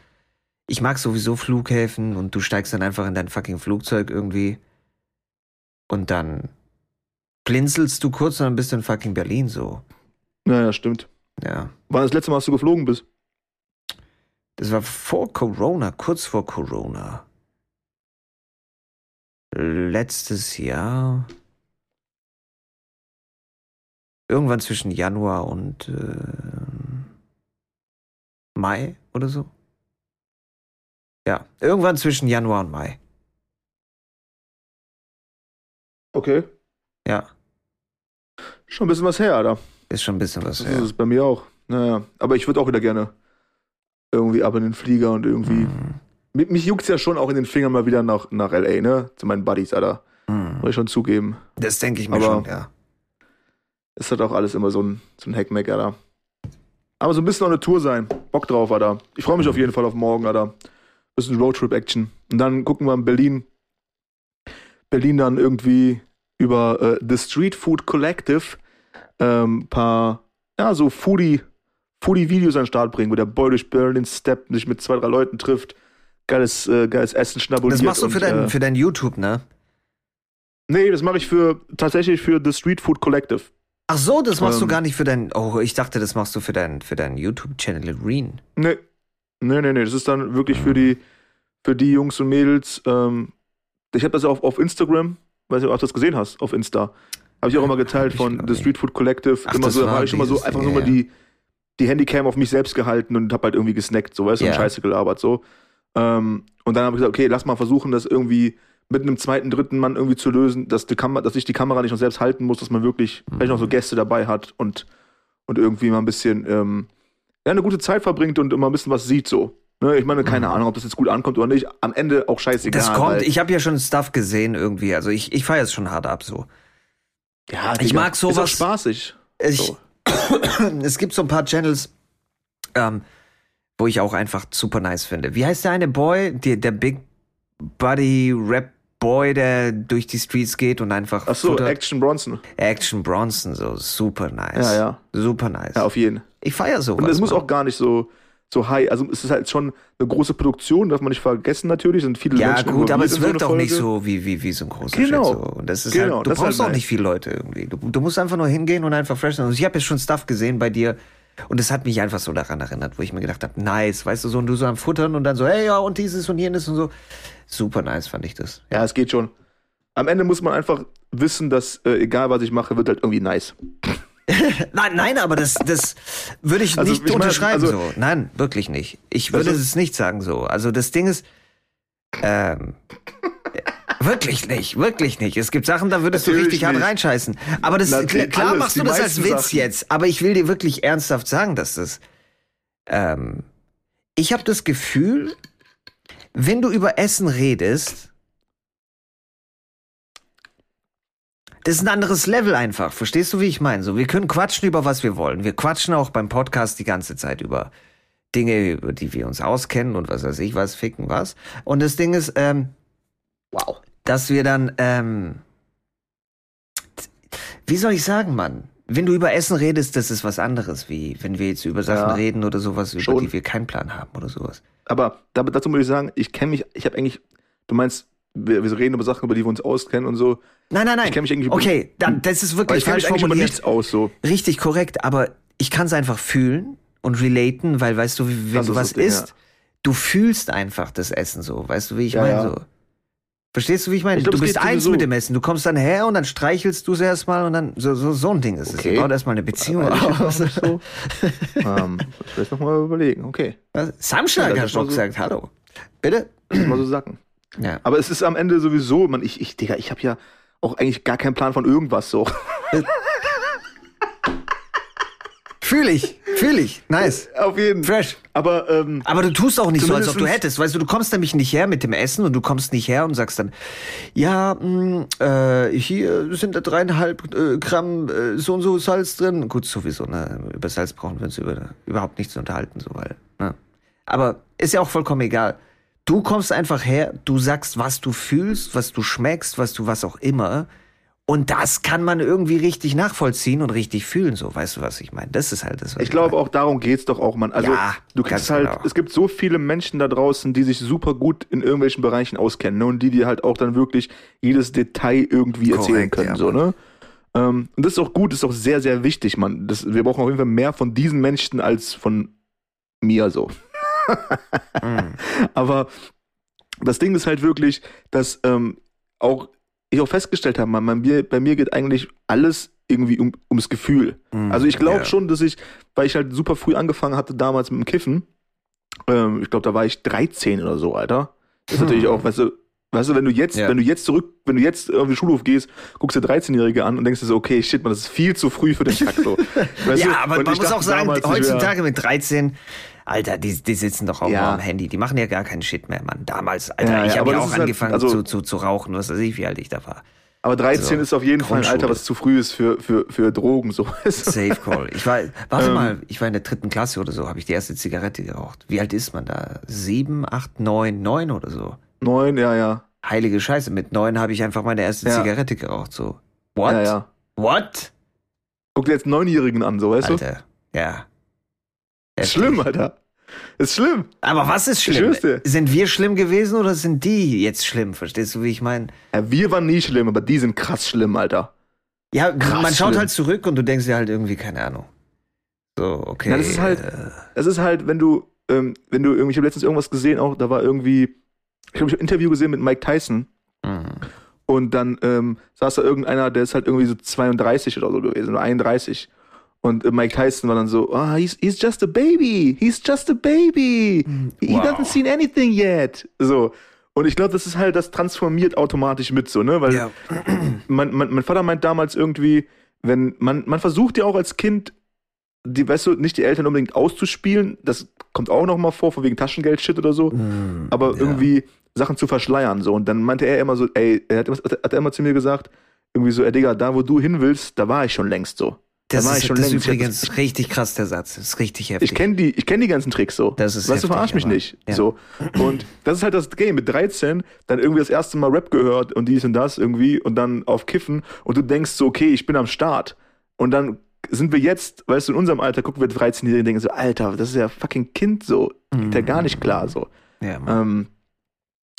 ich mag sowieso Flughäfen und du steigst dann einfach in dein fucking Flugzeug irgendwie und dann blinzelst du kurz und dann bist du in fucking Berlin so. Naja, stimmt. Ja. Wann das letzte Mal, dass du geflogen bist? Das war vor Corona, kurz vor Corona. Letztes Jahr. Irgendwann zwischen Januar und äh, Mai oder so. Ja, irgendwann zwischen Januar und Mai. Okay. Ja. Schon ein bisschen was her, Alter. Ist schon ein bisschen was das her. Das ist bei mir auch. Naja, aber ich würde auch wieder gerne irgendwie ab in den Flieger und irgendwie. Mhm. Mich, mich juckt's ja schon auch in den Fingern mal wieder nach, nach L.A., ne? Zu meinen Buddies, Alter. Mhm. Muss ich schon zugeben. Das denke ich mir aber schon, ja. Ist halt auch alles immer so ein, so ein Hackmack, Alter. Aber so ein bisschen auf eine Tour sein. Bock drauf, Alter. Ich freue mich auf jeden Fall auf morgen, Alter bisschen Roadtrip-Action. Und dann gucken wir in Berlin. Berlin dann irgendwie über äh, The Street Food Collective ähm, paar, ja, so Foodie, Foodie-Videos an den Start bringen, wo der Boy durch Berlin steppt, sich mit zwei, drei Leuten trifft, geiles, äh, geiles Essen schnabuliert. Das machst du für, und, dein, äh, für dein YouTube, ne? Nee, das mache ich für tatsächlich für The Street Food Collective. Ach so, das machst ähm, du gar nicht für dein. Oh, ich dachte, das machst du für deinen für dein YouTube-Channel Reen. Nee, Nee, nee, nee. Das ist dann wirklich für die, für die Jungs und Mädels. Ähm, ich habe das auf, auf Instagram, weiß nicht, ob du das gesehen hast, auf Insta. Habe ich auch immer geteilt von The Street Food Collective. Ach, immer so, habe ich immer so einfach yeah. nur mal die, die Handycam auf mich selbst gehalten und habe halt irgendwie gesnackt, so weißt du, yeah. und Scheiße gelabert, so. Ähm, und dann habe ich gesagt, okay, lass mal versuchen, das irgendwie mit einem zweiten, dritten Mann irgendwie zu lösen, dass, die Kamera, dass ich die Kamera nicht noch selbst halten muss, dass man wirklich mhm. vielleicht noch so Gäste dabei hat und, und irgendwie mal ein bisschen ähm, ja, eine gute Zeit verbringt und immer ein bisschen was sieht so. Ne, ich meine, keine mhm. Ahnung, ob das jetzt gut ankommt oder nicht. Am Ende auch scheißegal. Das kommt, ich habe ja schon Stuff gesehen irgendwie. Also ich, ich feiere es schon hart ab so. Ja, ich mag sowas. Ist auch spaßig. Ich, so. (coughs) es gibt so ein paar Channels, ähm, wo ich auch einfach super nice finde. Wie heißt der eine Boy? Die, der Big Buddy Rap Boy, der durch die Streets geht und einfach. Ach so, futtert. Action Bronson. Action Bronson, so super nice. Ja, ja. Super nice. Ja, auf jeden. Ich feiere sowas. Und es muss auch gar nicht so, so high. Also es ist halt schon eine große Produktion, darf man nicht vergessen natürlich. Sind viele Ja, Menschen gut, aber es so wirkt eine auch nicht so wie, wie, wie so ein großer Genau. Shit. So. Und das ist Genau, halt, du ist brauchst halt auch nice. nicht viele Leute irgendwie. Du, du musst einfach nur hingehen und einfach fresh sein. Also ich habe jetzt schon Stuff gesehen bei dir und es hat mich einfach so daran erinnert, wo ich mir gedacht habe, nice, weißt du, so und du so am Futtern und dann so, hey, ja, und dieses und jenes und so. Super nice fand ich das. Ja, es geht schon. Am Ende muss man einfach wissen, dass äh, egal was ich mache, wird halt irgendwie nice. (laughs) Nein, nein, aber das, das würde ich Also, nicht ich meine, unterschreiben also- so. Nein, wirklich nicht. Ich würde ist- es nicht sagen so. Also das Ding ist, ähm, (laughs) wirklich nicht, wirklich nicht. Es gibt Sachen, da würdest du Natürlich richtig hart nicht. reinscheißen. Aber das klar, alles, machst du das als Witz Sachen. jetzt. Aber ich will dir wirklich ernsthaft sagen, dass das. Ähm, ich habe das Gefühl, wenn du über Essen redest, das ist ein anderes Level einfach. Verstehst du, wie ich meine? So, wir können quatschen über was wir wollen. Wir quatschen auch beim Podcast die ganze Zeit über Dinge, über die wir uns auskennen und was weiß ich, was ficken was. Und das Ding ist, ähm, Wow. dass wir dann, ähm, wie soll ich sagen, Mann? Wenn du über Essen redest, das ist was anderes, wie wenn wir jetzt über Sachen Ja. reden oder sowas, über Schon. die wir keinen Plan haben oder sowas. Aber da, dazu muss ich sagen, ich kenne mich, ich habe eigentlich, du meinst, wir, wir reden über Sachen, über die wir uns auskennen und so. Nein, nein, nein. Ich kenn mich eigentlich über- okay, dann, das ist wirklich ich kenne falsch mich über formuliert. nichts aus, so. Richtig korrekt, aber ich kann es einfach fühlen und relaten, weil weißt du, wenn Das du ist was Ding, isst, ja. du fühlst einfach das Essen so, weißt du, wie ich Ja, meine ja. so. Verstehst du, wie ich meine? Ich glaub, du es bist eins sowieso. mit dem Essen. Du kommst dann her und dann streichelst du es erstmal und dann so, so, so ein Ding ist es. Okay. Ihr baut erstmal eine Beziehung jetzt auf. so. (laughs) ähm, vielleicht nochmal überlegen, okay. Samstag Ja, mal doch so- gesagt, hallo. Bitte? Mal so sacken. Ja. Aber es ist am Ende sowieso, man, ich, ich, Digga, ich habe ja auch eigentlich gar keinen Plan von irgendwas so. (laughs) Fühl ich, fühl ich. Nice. Auf jeden Fresh. Aber ähm, Aber du tust auch nicht so, als ob du hättest. Weißt du, du kommst nämlich nicht her mit dem Essen und du kommst nicht her und sagst dann, ja, mh, äh, hier sind da dreieinhalb äh, Gramm äh, so und so Salz drin. Gut, sowieso, ne? Über Salz brauchen wir uns über, überhaupt nichts unterhalten, so, weil, ne? Aber ist ja auch vollkommen egal. Du kommst einfach her, du sagst, was du fühlst, was du schmeckst, was du was auch immer. Und das kann man irgendwie richtig nachvollziehen und richtig fühlen, so. Weißt du, was ich meine? Das ist halt das, was ich glaube auch darum geht's doch auch, man. Also Ja, du kriegst halt, genau. es gibt so viele Menschen da draußen, die sich super gut in irgendwelchen Bereichen auskennen ne? und die dir halt auch dann wirklich jedes Detail irgendwie erzählen Korrekt, können, ja, so ne. Ähm, und das ist auch gut, ist auch sehr, sehr wichtig, man. Das, wir brauchen auf jeden Fall mehr von diesen Menschen als von mir so. (laughs) Mhm. Aber das Ding ist halt wirklich, dass ähm, auch ich auch festgestellt habe, man, man, bei mir geht eigentlich alles irgendwie um, ums Gefühl. Mhm, Also ich glaube ja. schon, dass ich, weil ich halt super früh angefangen hatte damals mit dem Kiffen, ähm, ich glaube, da war ich 13 oder so, Alter. Das ist natürlich auch, weißt du, weißt du, wenn du jetzt, Ja. wenn du jetzt zurück, wenn du jetzt auf den Schulhof gehst, guckst dir 13-Jährige an und denkst dir so, okay, shit, man, das ist viel zu früh für den Takt so. (laughs) Weißt du? ja, aber Und man muss auch sagen, heutzutage mit 13, Alter, die, die sitzen doch auch Ja. nur am Handy. Die machen ja gar keinen Shit mehr, Mann. Damals, Alter, Ja, ich habe ja auch halt- angefangen also- zu, zu, zu rauchen, was weiß ich, wie alt ich da war. Aber 13 Also, ist auf jeden Fall ein Alter, was zu früh ist für, für, für Drogen, so. du? Safe Call. Ich war, warte Ähm. mal, ich war in der dritten Klasse oder so, habe ich die erste Zigarette geraucht. Wie alt ist man da? Sieben, acht, neun, neun oder so. Neun, ja, ja. Heilige Scheiße, mit neun habe ich einfach meine erste Ja. Zigarette geraucht, so. What? Ja, ja. What? Guck dir jetzt Neunjährigen an, so, weißt du? Alter, ja. Ist schlimm, Alter. Ist schlimm. Aber was ist schlimm? dir. Sind wir schlimm gewesen oder sind die jetzt schlimm? Verstehst du, wie ich meine? Ja, wir waren nie schlimm, aber die sind krass schlimm, Alter. Ja, Krass man schaut schlimm. halt zurück und du denkst dir halt irgendwie, keine Ahnung. So, okay. Ja, das ist halt- Es ist halt, wenn du, ähm, wenn du irgendwie, ich habe letztens irgendwas gesehen, auch, da war irgendwie, ich glaube, ich habe ein Interview gesehen mit Mike Tyson mh. und dann ähm, saß da irgendeiner, der ist halt irgendwie so 32 oder so gewesen, oder 31. Und Mike Tyson war dann so, ah, he's, he's just a baby, he's just a baby, he Wow. doesn't seen anything yet. So. Und ich glaube, das ist halt, das transformiert automatisch mit so, ne? Weil Ja. (clears throat) mein, mein, mein Vater meint damals irgendwie, wenn man, man versucht ja auch als Kind, die, weißt du, nicht die Eltern unbedingt auszuspielen, das kommt auch noch mal vor, von wegen Taschengeld-Shit oder so, Mh, aber ja. irgendwie Sachen zu verschleiern, so. Und dann meinte er immer so, ey, er hat, hat er immer zu mir gesagt, irgendwie so, ey, Digga, da wo du hin willst, da war ich schon längst so. Das da war ist, ich schon das ist längst. Hab übrigens richtig krass, der Satz. Das ist richtig heftig. Ich kenne die, ich kenn die ganzen Tricks so. Das ist weißt du, heftig, verarsch mich aber- nicht. ja. So. Und das ist halt das Game. Mit 13 dann irgendwie das erste Mal Rap gehört und dies und das irgendwie und dann auf Kiffen und du denkst so, okay, ich bin am Start. Und dann sind wir jetzt, weißt du, in unserem Alter gucken wir 13-Jährige und denken so, Alter, das ist ja fucking Kind so. Geht ja gar nicht klar so. Ja. Ähm,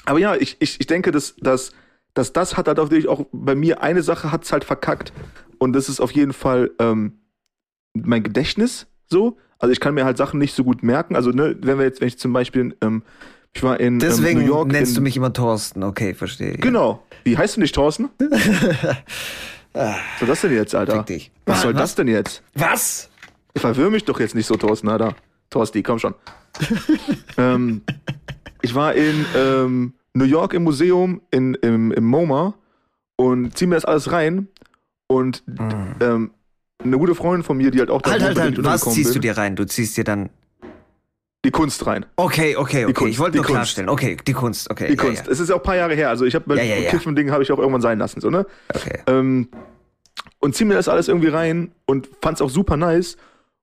aber ja, ich, ich, ich denke, dass, dass, dass das hat halt natürlich auch bei mir eine Sache hat's halt verkackt. Und das ist auf jeden Fall ähm, mein Gedächtnis so. Also ich kann mir halt Sachen nicht so gut merken. Also, ne, wenn wir jetzt, wenn ich zum Beispiel, ähm, ich war in Deswegen ähm, New York. nennst in, du mich immer Thorsten. Okay, verstehe. Genau. Wie heißt du nicht, Thorsten? (laughs) Was soll das denn jetzt, Alter? Dich. Was soll Was? das denn jetzt? Was? Verwirr mich doch jetzt nicht so, Thorsten, Alter. Thorsti, komm schon. (laughs) ähm, ich war in ähm, New York im Museum, in, im, im MoMA und zieh mir das alles rein. Und ähm, eine gute Freundin von mir, die halt auch da Halt, halt, halt. bei Was ziehst du bin, dir rein? Du ziehst dir dann. Die Kunst rein. Okay, okay, okay. Kunst, ich wollte nur Kunst. klarstellen. Okay, die Kunst, okay. Die ja, Kunst. Ja. Es ist ja auch ein paar Jahre her. Also ich habe Ja, ja, ja. Kiffen-Ding habe ich auch irgendwann sein lassen, so, ne? Okay. Ähm, und zieh mir das alles irgendwie rein und fand's auch super nice.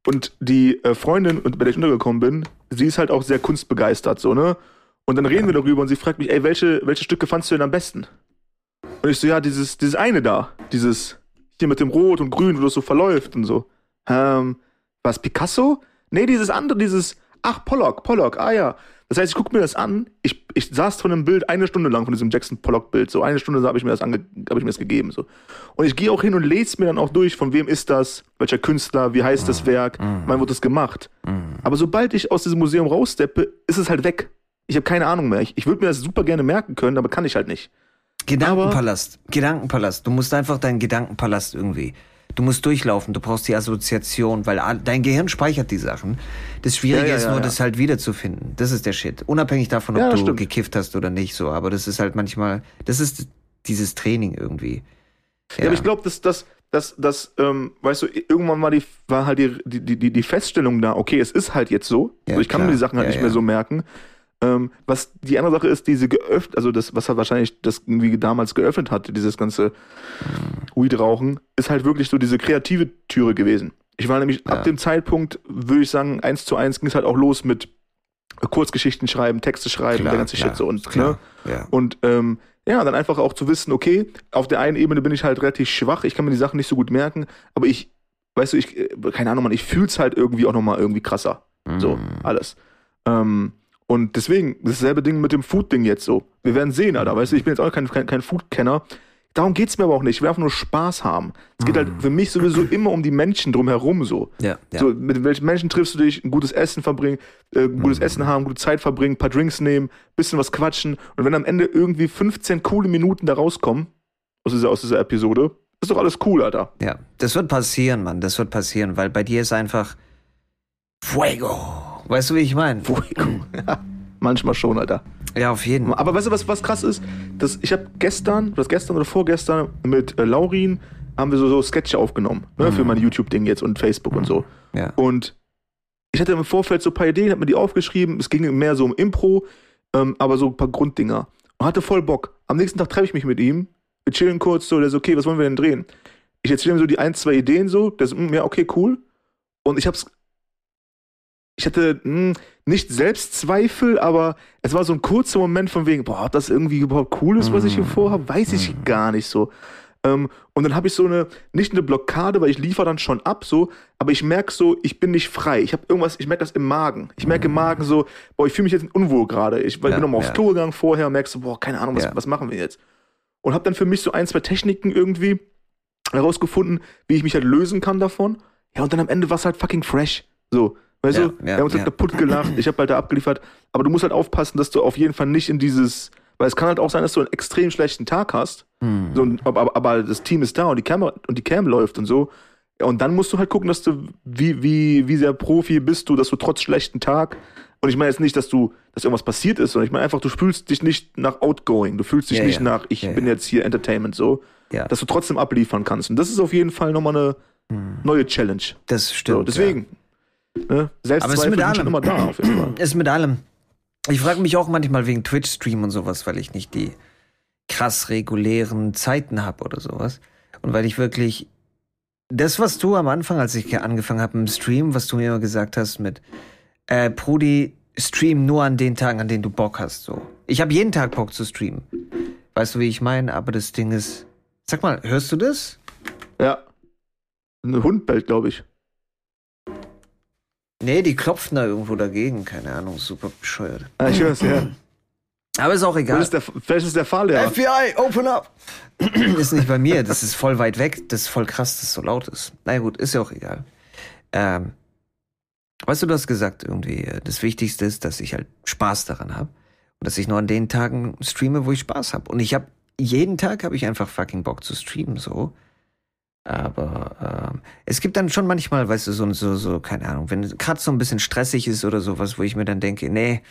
Und die äh, Freundin, und bei der ich untergekommen bin, sie ist halt auch sehr kunstbegeistert, so, ne? Und dann reden wir darüber und sie fragt mich, ey, welche, welche Stücke fandst du denn am besten? Und ich so, ja, dieses, dieses eine da, dieses hier mit dem Rot und Grün, wo das so verläuft und so. Ähm, was, Picasso? Nee, dieses andere, dieses, ach, Pollock, Pollock, ah ja. Das heißt, ich gucke mir das an, ich, ich saß von einem Bild eine Stunde lang, von diesem Jackson Pollock-Bild, so eine Stunde habe ich mir das ange, habe ich mir das gegeben, so. Und ich gehe auch hin und lese mir dann auch durch, von wem ist das, welcher Künstler, wie heißt das Werk, wann wurde das gemacht. Aber sobald ich aus diesem Museum raussteppe, ist es halt weg. Ich habe keine Ahnung mehr. Ich, ich würde mir das super gerne merken können, aber kann ich halt nicht. Gedankenpalast. Gedankenpalast. Du musst einfach deinen Gedankenpalast irgendwie. Du musst durchlaufen, du brauchst die Assoziation, weil dein Gehirn speichert die Sachen. Das Schwierige Ja, ja, ist nur, ja. das halt wiederzufinden. Das ist der Shit. Unabhängig davon, ob du stimmt. gekifft hast oder nicht, so. Aber das ist halt manchmal, das ist dieses Training irgendwie. Ja, aber ich glaube, dass das, das, das, ähm, weißt du, irgendwann war die, war halt die, die, die, die Feststellung da, okay, es ist halt jetzt so. Ja, so ich kann klar. mir die Sachen halt Ja, nicht ja. mehr so merken. Ähm, was die andere Sache ist, diese geöffnet, also das, was halt wahrscheinlich das irgendwie damals geöffnet hat, dieses ganze Weed-Rauchen, ist halt wirklich so diese kreative Türe gewesen. Ich war nämlich Ja. ab dem Zeitpunkt, würde ich sagen, eins zu eins ging es halt auch los mit Kurzgeschichten schreiben, Texte schreiben, der ganze Shit so und klar. Ne? Ja. Und ähm, ja, dann einfach auch zu wissen, okay, auf der einen Ebene bin ich halt relativ schwach, ich kann mir die Sachen nicht so gut merken, aber ich, weißt du, ich, äh, keine Ahnung, man, ich fühl's halt irgendwie auch nochmal irgendwie krasser. So, Mhm. alles. Ähm, und deswegen, dasselbe Ding mit dem Food-Ding jetzt so. Wir werden sehen, Alter, weißt du, ich bin jetzt auch kein, kein, kein Food-Kenner. Darum geht's mir aber auch nicht. Ich will einfach nur Spaß haben. Es geht halt für mich sowieso immer um die Menschen drumherum so. Ja, ja. So, mit welchen Menschen triffst du dich, ein gutes Essen verbringen, äh, ein gutes Essen haben, gute Zeit verbringen, paar Drinks nehmen, bisschen was quatschen und wenn am Ende irgendwie 15 coole Minuten da rauskommen aus dieser, aus dieser Episode, ist doch alles cool, Alter. Ja, das wird passieren, Mann. Das wird passieren, weil bei dir ist einfach Fuego. Weißt du, wie ich meine? (laughs) Ja, manchmal schon, Alter. Ja, auf jeden. Aber weißt du, was, was krass ist? Das, ich habe gestern, was gestern oder vorgestern mit äh, Laurin haben wir so, so Sketche aufgenommen, ne, für mein YouTube-Ding jetzt und Facebook und so. Ja. Und ich hatte im Vorfeld so ein paar Ideen, hab mir die aufgeschrieben. Es ging mehr so um Impro, ähm, aber so ein paar Grunddinger. Und hatte voll Bock. Am nächsten Tag treffe ich mich mit ihm. Wir chillen kurz so. Der so, okay, was wollen wir denn drehen? Ich erzähle ihm so die ein, zwei Ideen so. Der so, mm, ja, okay, cool. Und ich hab's. Ich hatte mh, nicht Selbstzweifel, aber es war so ein kurzer Moment von wegen, boah, ob das irgendwie überhaupt cool ist, was ich hier vorhabe, weiß ich gar nicht so. Ähm, und dann habe ich so eine, nicht eine Blockade, weil ich liefere dann schon ab, so, aber ich merke so, ich bin nicht frei. Ich habe irgendwas, ich merke das im Magen. Ich merke im Magen so, boah, ich fühle mich jetzt unwohl gerade. Ich war Ja, bin nochmal aufs ja. Klo gegangen vorher und merkst so, boah, keine Ahnung, was, Ja. was machen wir jetzt? Und habe dann für mich so ein, zwei Techniken irgendwie herausgefunden, wie ich mich halt lösen kann davon. Ja, und dann am Ende war es halt fucking fresh. So, weißt Ja, du? ja, wir haben uns halt ja. kaputt gelacht, ich habe halt da abgeliefert. Aber du musst halt aufpassen, dass du auf jeden Fall nicht in dieses, weil es kann halt auch sein, dass du einen extrem schlechten Tag hast. Hm. So, aber, aber, das Team ist da und die Kamera und die Cam läuft und so. Ja, und dann musst du halt gucken, dass du, wie, wie, wie sehr Profi bist du, dass du trotz schlechten Tag, und ich meine jetzt nicht, dass du, dass irgendwas passiert ist, sondern ich meine einfach, du fühlst dich nicht nach Outgoing, du fühlst dich Ja, nicht ja. nach, ich Ja, bin ja. jetzt hier Entertainment so, Ja. dass du trotzdem abliefern kannst. Und das ist auf jeden Fall nochmal eine neue Challenge. Das stimmt. So, deswegen. Ne? Aber es ist Selbstzweifel mit sind schon allem. immer da, auf jeden Fall. (clears throat) Ja. Ist mit allem. Ich frage mich auch manchmal wegen Twitch-Stream und sowas, weil ich nicht die krass regulären Zeiten habe oder sowas. Und weil ich wirklich das, was du am Anfang, als ich angefangen habe im Stream, was du mir immer gesagt hast mit äh, Prudi, stream nur an den Tagen, an denen du Bock hast. So. Ich habe jeden Tag Bock zu streamen. Weißt du, wie ich meine? Aber das Ding ist. Sag mal, hörst du das? Ja. Ein Hund bellt, glaube ich. Nee, die klopfen da irgendwo dagegen, keine Ahnung, super bescheuert. Ah, ich höre es, ja. Aber ist auch egal. Ist der, vielleicht ist der Fahrlehrer. FBI, open up! (clears throat) ist nicht bei mir, das ist voll weit weg, das ist voll krass, dass es so laut ist. Na gut, ist ja auch egal. Ähm, weißt du, du hast gesagt, irgendwie, äh, das Wichtigste ist, dass ich halt Spaß daran habe. Und dass ich nur an den Tagen streame, wo ich Spaß habe. Und ich habe, jeden Tag habe ich einfach fucking Bock zu streamen, so. Aber ähm, es gibt dann schon manchmal, weißt du, so, so, so keine Ahnung, wenn gerade so ein bisschen stressig ist oder sowas, wo ich mir dann denke, nee,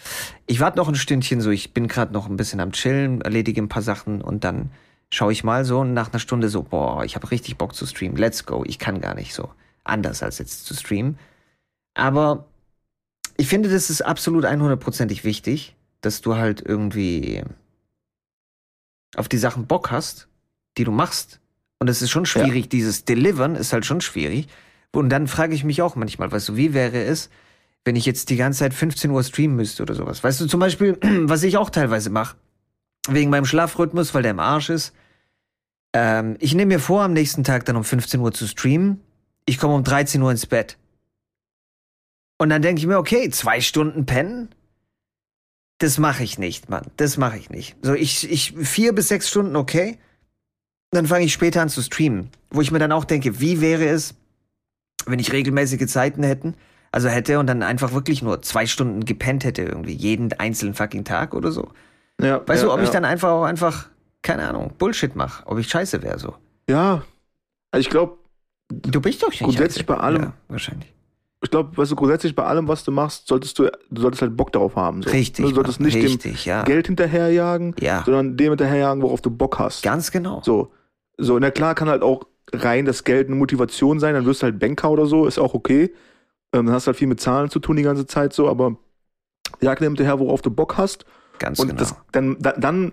ich warte noch ein Stündchen so, ich bin gerade noch ein bisschen am Chillen, erledige ein paar Sachen und dann schaue ich mal so und nach einer Stunde so, boah, ich habe richtig Bock zu streamen, let's go, ich kann gar nicht so anders als jetzt zu streamen. Aber ich finde, das ist absolut 100%ig wichtig, dass du halt irgendwie auf die Sachen Bock hast, die du machst. Und es ist schon schwierig, ja. dieses Delivern ist halt schon schwierig. Und dann frage ich mich auch manchmal, weißt du, wie wäre es, wenn ich jetzt die ganze Zeit 15 Uhr streamen müsste oder sowas? Weißt du, zum Beispiel, (clears throat) was ich auch teilweise mache, wegen meinem Schlafrhythmus, weil der im Arsch ist. Ähm, ich nehme mir vor, am nächsten Tag dann um 15 Uhr zu streamen. Ich komme um 13 Uhr ins Bett. Und dann denke ich mir, okay, zwei Stunden pennen? Das mache ich nicht, Mann. Das mache ich nicht. So, ich, ich, vier bis sechs Stunden, okay. Dann fange ich später an zu streamen. Wo ich mir dann auch denke, wie wäre es, wenn ich regelmäßige Zeiten hätten, also hätte und dann einfach wirklich nur zwei Stunden gepennt hätte, irgendwie jeden einzelnen fucking Tag oder so. Ja, weißt ja, du, ob ja. ich dann einfach auch einfach, keine Ahnung, Bullshit mache, ob ich scheiße wäre so. Ja. Also ich glaube, du bist doch nicht grundsätzlich bei allem. Ja, wahrscheinlich. Ich glaube, weißt du, grundsätzlich bei allem, was du machst, solltest du, du solltest halt Bock darauf haben. So. Richtig. Du solltest nicht richtig, dem Geld hinterherjagen, ja. sondern dem hinterherjagen, worauf du Bock hast. Ganz genau. So. So, na klar kann halt auch rein das Geld eine Motivation sein, dann wirst du halt Banker oder so, ist auch okay. Ähm, dann hast du halt viel mit Zahlen zu tun die ganze Zeit so, aber jag dem hinterher, worauf du Bock hast. Ganz und genau. Das, dann, dann, dann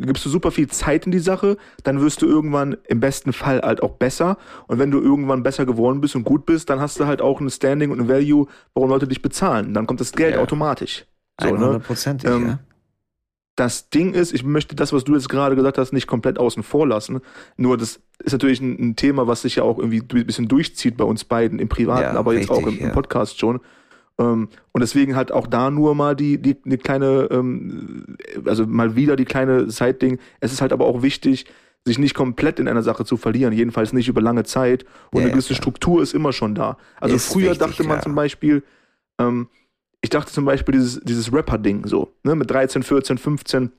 gibst du super viel Zeit in die Sache, dann wirst du irgendwann im besten Fall halt auch besser. Und wenn du irgendwann besser geworden bist und gut bist, dann hast du halt auch ein Standing und ein Value, warum Leute dich bezahlen. Dann kommt das Geld ja. automatisch. So, 100%, ne? ähm, ja das Ding ist, ich möchte das, was du jetzt gerade gesagt hast, nicht komplett außen vor lassen. Nur das ist natürlich ein, ein Thema, was sich ja auch irgendwie ein bisschen durchzieht bei uns beiden im Privaten, ja, aber richtig, jetzt auch im, im Podcast schon. Ähm, und deswegen halt auch da nur mal die, die, die kleine, ähm, also mal wieder die kleine Side-Ding. Es ist halt aber auch wichtig, sich nicht komplett in einer Sache zu verlieren, jedenfalls nicht über lange Zeit. Und ja, eine gewisse. Struktur ist immer schon da. Also ist früher wichtig, dachte man ja. zum Beispiel, ähm, ich dachte zum Beispiel dieses, dieses Rapper-Ding so, ne, mit 13, 14, 15,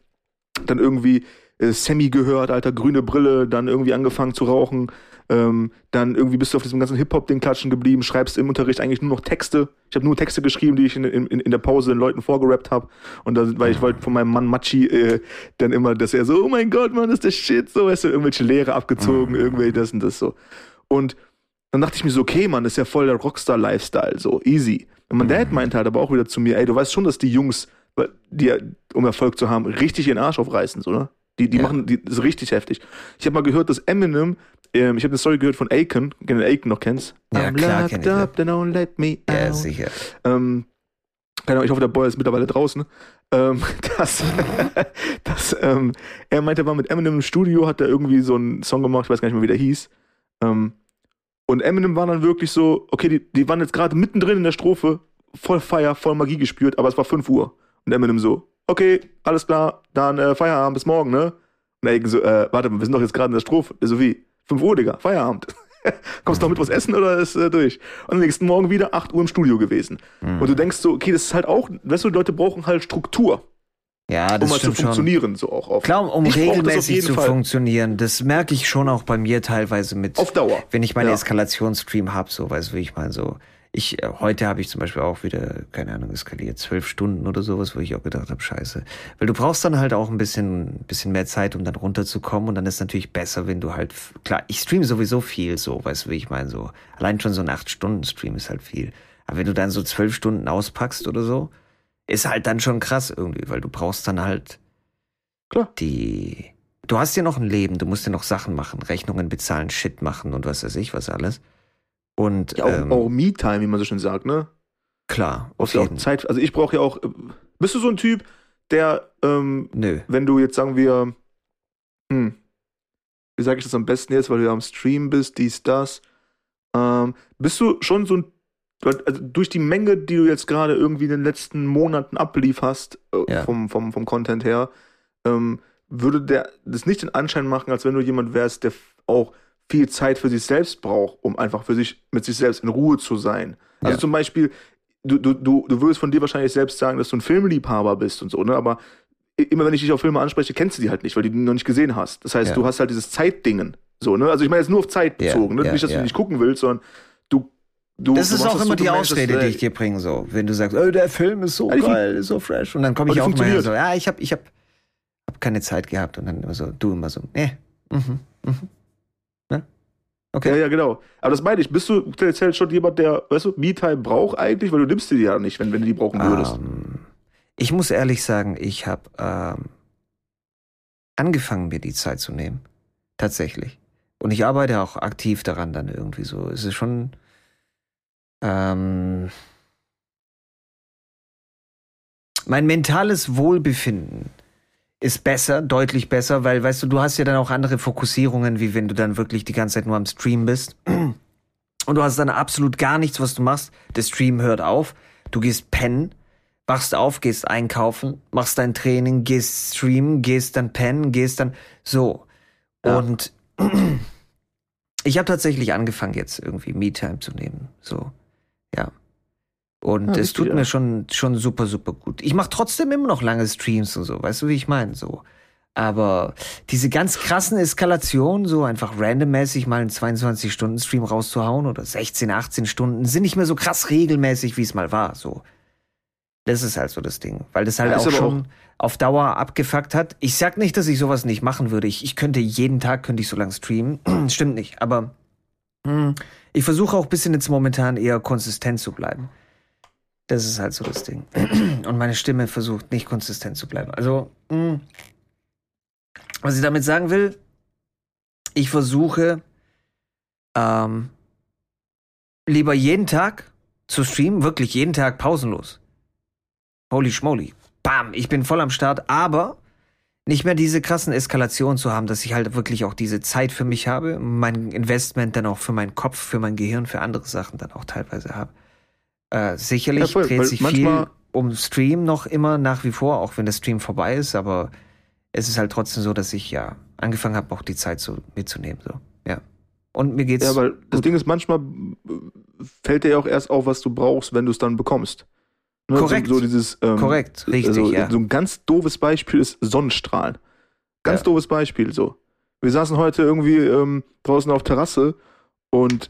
dann irgendwie äh, Sammy gehört, alter, grüne Brille, dann irgendwie angefangen zu rauchen, ähm, dann irgendwie bist du auf diesem ganzen Hip-Hop-Ding klatschen geblieben, schreibst im Unterricht eigentlich nur noch Texte. Ich habe nur Texte geschrieben, die ich in, in, in der Pause den Leuten vorgerappt habe. Und da, weil ich wollte von meinem Mann Machi äh, dann immer, dass er so, oh mein Gott, Mann, ist das Shit, so, weißt du, irgendwelche Lehre abgezogen, mhm. irgendwelche das und das so. Und dann dachte ich mir so, okay, Mann, das ist ja voll der Rockstar-Lifestyle, so easy. Und mein Dad meinte halt aber auch wieder zu mir, ey, du weißt schon, dass die Jungs, die, um Erfolg zu haben, richtig ihren Arsch aufreißen, so, ne? Die, die ja. machen, die, das ist richtig heftig. Ich habe mal gehört, dass Eminem, ähm, ich habe eine Story gehört von Aiken, wenn du Aiken noch kennst. Ja, I'm klar, kenn ich, up, then don't let me out. Ja, sicher. Ähm, keine Ahnung, ich hoffe, der Boy ist mittlerweile draußen. Ähm, (laughs) dass, dass ähm, er meinte, er war mit Eminem im Studio, hat er irgendwie so einen Song gemacht, ich weiß gar nicht mehr, wie der hieß. Ähm, und Eminem war dann wirklich so, okay, die, die waren jetzt gerade mittendrin in der Strophe, voll Feier, voll Magie gespürt, aber es war 5 Uhr. Und Eminem so, okay, alles klar, dann äh, Feierabend bis morgen, ne? Und Aiken so, äh, warte mal, wir sind doch jetzt gerade in der Strophe. So wie, 5 Uhr, Digga, Feierabend. (laughs) Kommst du noch mit was essen oder ist äh, durch? Und am nächsten Morgen wieder 8 Uhr im Studio gewesen. Mhm. Und du denkst so, okay, das ist halt auch, weißt du, Leute brauchen halt Struktur. Ja, das um mal zu funktionieren, schon. so auch oft. Klar, um ich regelmäßig zu Fall. funktionieren. Das merke ich schon auch bei mir teilweise mit. Auf Dauer. Wenn ich meine ja. Eskalationsstream habe, so, weißt du, wie ich meine, so. Ich, äh, heute habe ich zum Beispiel auch wieder, keine Ahnung, eskaliert, zwölf Stunden oder sowas, wo ich auch gedacht habe, scheiße. Weil du brauchst dann halt auch ein bisschen, bisschen mehr Zeit, um dann runterzukommen und dann ist natürlich besser, wenn du halt, klar, ich streame sowieso viel so, weißt du, wie ich meine, so. Allein schon so ein acht Stunden Stream ist halt viel. Aber wenn du dann so zwölf Stunden auspackst oder so, ist halt dann schon krass irgendwie, weil du brauchst dann halt Klar. die. Du hast ja noch ein Leben, du musst ja noch Sachen machen, Rechnungen bezahlen, Shit machen und was weiß ich, was alles. Und ja, auch, ähm, auch Me-Time, wie man so schön sagt, ne? Klar, auf jeden. Auch Zeit. Also ich brauche ja auch. Äh, bist du so ein Typ, der, ähm, Nö. wenn du jetzt sagen wir, hm, wie sage ich das am besten jetzt, weil du ja am Stream bist, dies, das. Ähm, bist du schon so ein also durch die Menge, die du jetzt gerade irgendwie in den letzten Monaten ablieferst, äh, ja. vom, vom, vom Content her, ähm, würde der das nicht den Anschein machen, als wenn du jemand wärst, der auch viel Zeit für sich selbst braucht, um einfach für sich mit sich selbst in Ruhe zu sein. Also ja. zum Beispiel, du, du, du, du würdest von dir wahrscheinlich selbst sagen, dass du ein Filmliebhaber bist und so, ne? Aber immer wenn ich dich auf Filme anspreche, kennst du die halt nicht, weil du die noch nicht gesehen hast. Das heißt, ja. du hast halt dieses Zeitdingen. So, ne? Also ich meine jetzt nur auf Zeit bezogen, ne? Nicht, dass du nicht gucken willst, sondern du das ist auch immer die Ausrede, die ich dir bringe, so. Wenn du sagst, oh, der Film ist so ja, geil, ist so fresh. Und dann komme ich auch mal so, ja, ich habe ich hab, hab keine Zeit gehabt. Und dann immer so, du immer so, nee, mhm, mhm. Ne? Okay. Ja, ja, genau. Aber das meine ich, bist du tendenziell schon jemand, der, weißt du, Me-Time braucht eigentlich, weil du nimmst die ja nicht, wenn, wenn du die brauchen würdest. Um, ähm, ich muss ehrlich sagen, ich habe ähm, angefangen, mir die Zeit zu nehmen. Tatsächlich. Und ich arbeite auch aktiv daran dann irgendwie so. Es ist schon ähm, mein mentales Wohlbefinden ist besser, deutlich besser, weil, weißt du, du hast ja dann auch andere Fokussierungen, wie wenn du dann wirklich die ganze Zeit nur am Stream bist. (clears throat) Und du hast dann absolut gar nichts, was du machst. Der Stream hört auf. Du gehst pennen, wachst auf, gehst einkaufen, machst dein Training, gehst streamen, gehst dann pennen, gehst dann so. Ja. Und (clears throat) ich habe tatsächlich angefangen, jetzt irgendwie Me-Time zu nehmen. So. Ja. Und ja, es tut mir schon, schon super, super gut. Ich mache trotzdem immer noch lange Streams und so, weißt du, wie ich meine? So. Aber diese ganz krassen Eskalationen, so einfach randommäßig mal einen 22-Stunden-Stream rauszuhauen oder 16, 18 Stunden, sind nicht mehr so krass regelmäßig, wie es mal war. So. Das ist halt so das Ding. Weil das halt ja, auch schon auch auf Dauer abgefuckt hat. Ich sag nicht, dass ich sowas nicht machen würde. Ich, ich könnte jeden Tag, könnte ich so lange streamen. (clears throat) Stimmt nicht. Aber mh, hm, ich versuche auch ein bisschen jetzt momentan eher konsistent zu bleiben. Das ist halt so das Ding. (clears throat) Und meine Stimme versucht nicht konsistent zu bleiben. Also, mh, hm, was ich damit sagen will, ich versuche ähm, lieber jeden Tag zu streamen, wirklich jeden Tag pausenlos. Holy schmoly. Bam, ich bin voll am Start, aber nicht mehr diese krassen Eskalationen zu haben, dass ich halt wirklich auch diese Zeit für mich habe, mein Investment dann auch für meinen Kopf, für mein Gehirn, für andere Sachen dann auch teilweise habe. Äh, sicherlich ja, voll, dreht sich viel um Stream noch immer nach wie vor, auch wenn der Stream vorbei ist, aber es ist halt trotzdem so, dass ich ja angefangen habe, auch die Zeit so mitzunehmen. So. Ja. Und mir geht's. Ja, weil das Ding ist, manchmal fällt dir ja auch erst auf, was du brauchst, wenn du es dann bekommst. Ne, Korrekt. So, so dieses, ähm, Korrekt, richtig. Also, ja. So ein ganz doofes Beispiel ist Sonnenstrahlen. Ganz ja. doofes Beispiel, so. Wir saßen heute irgendwie ähm, draußen auf Terrasse und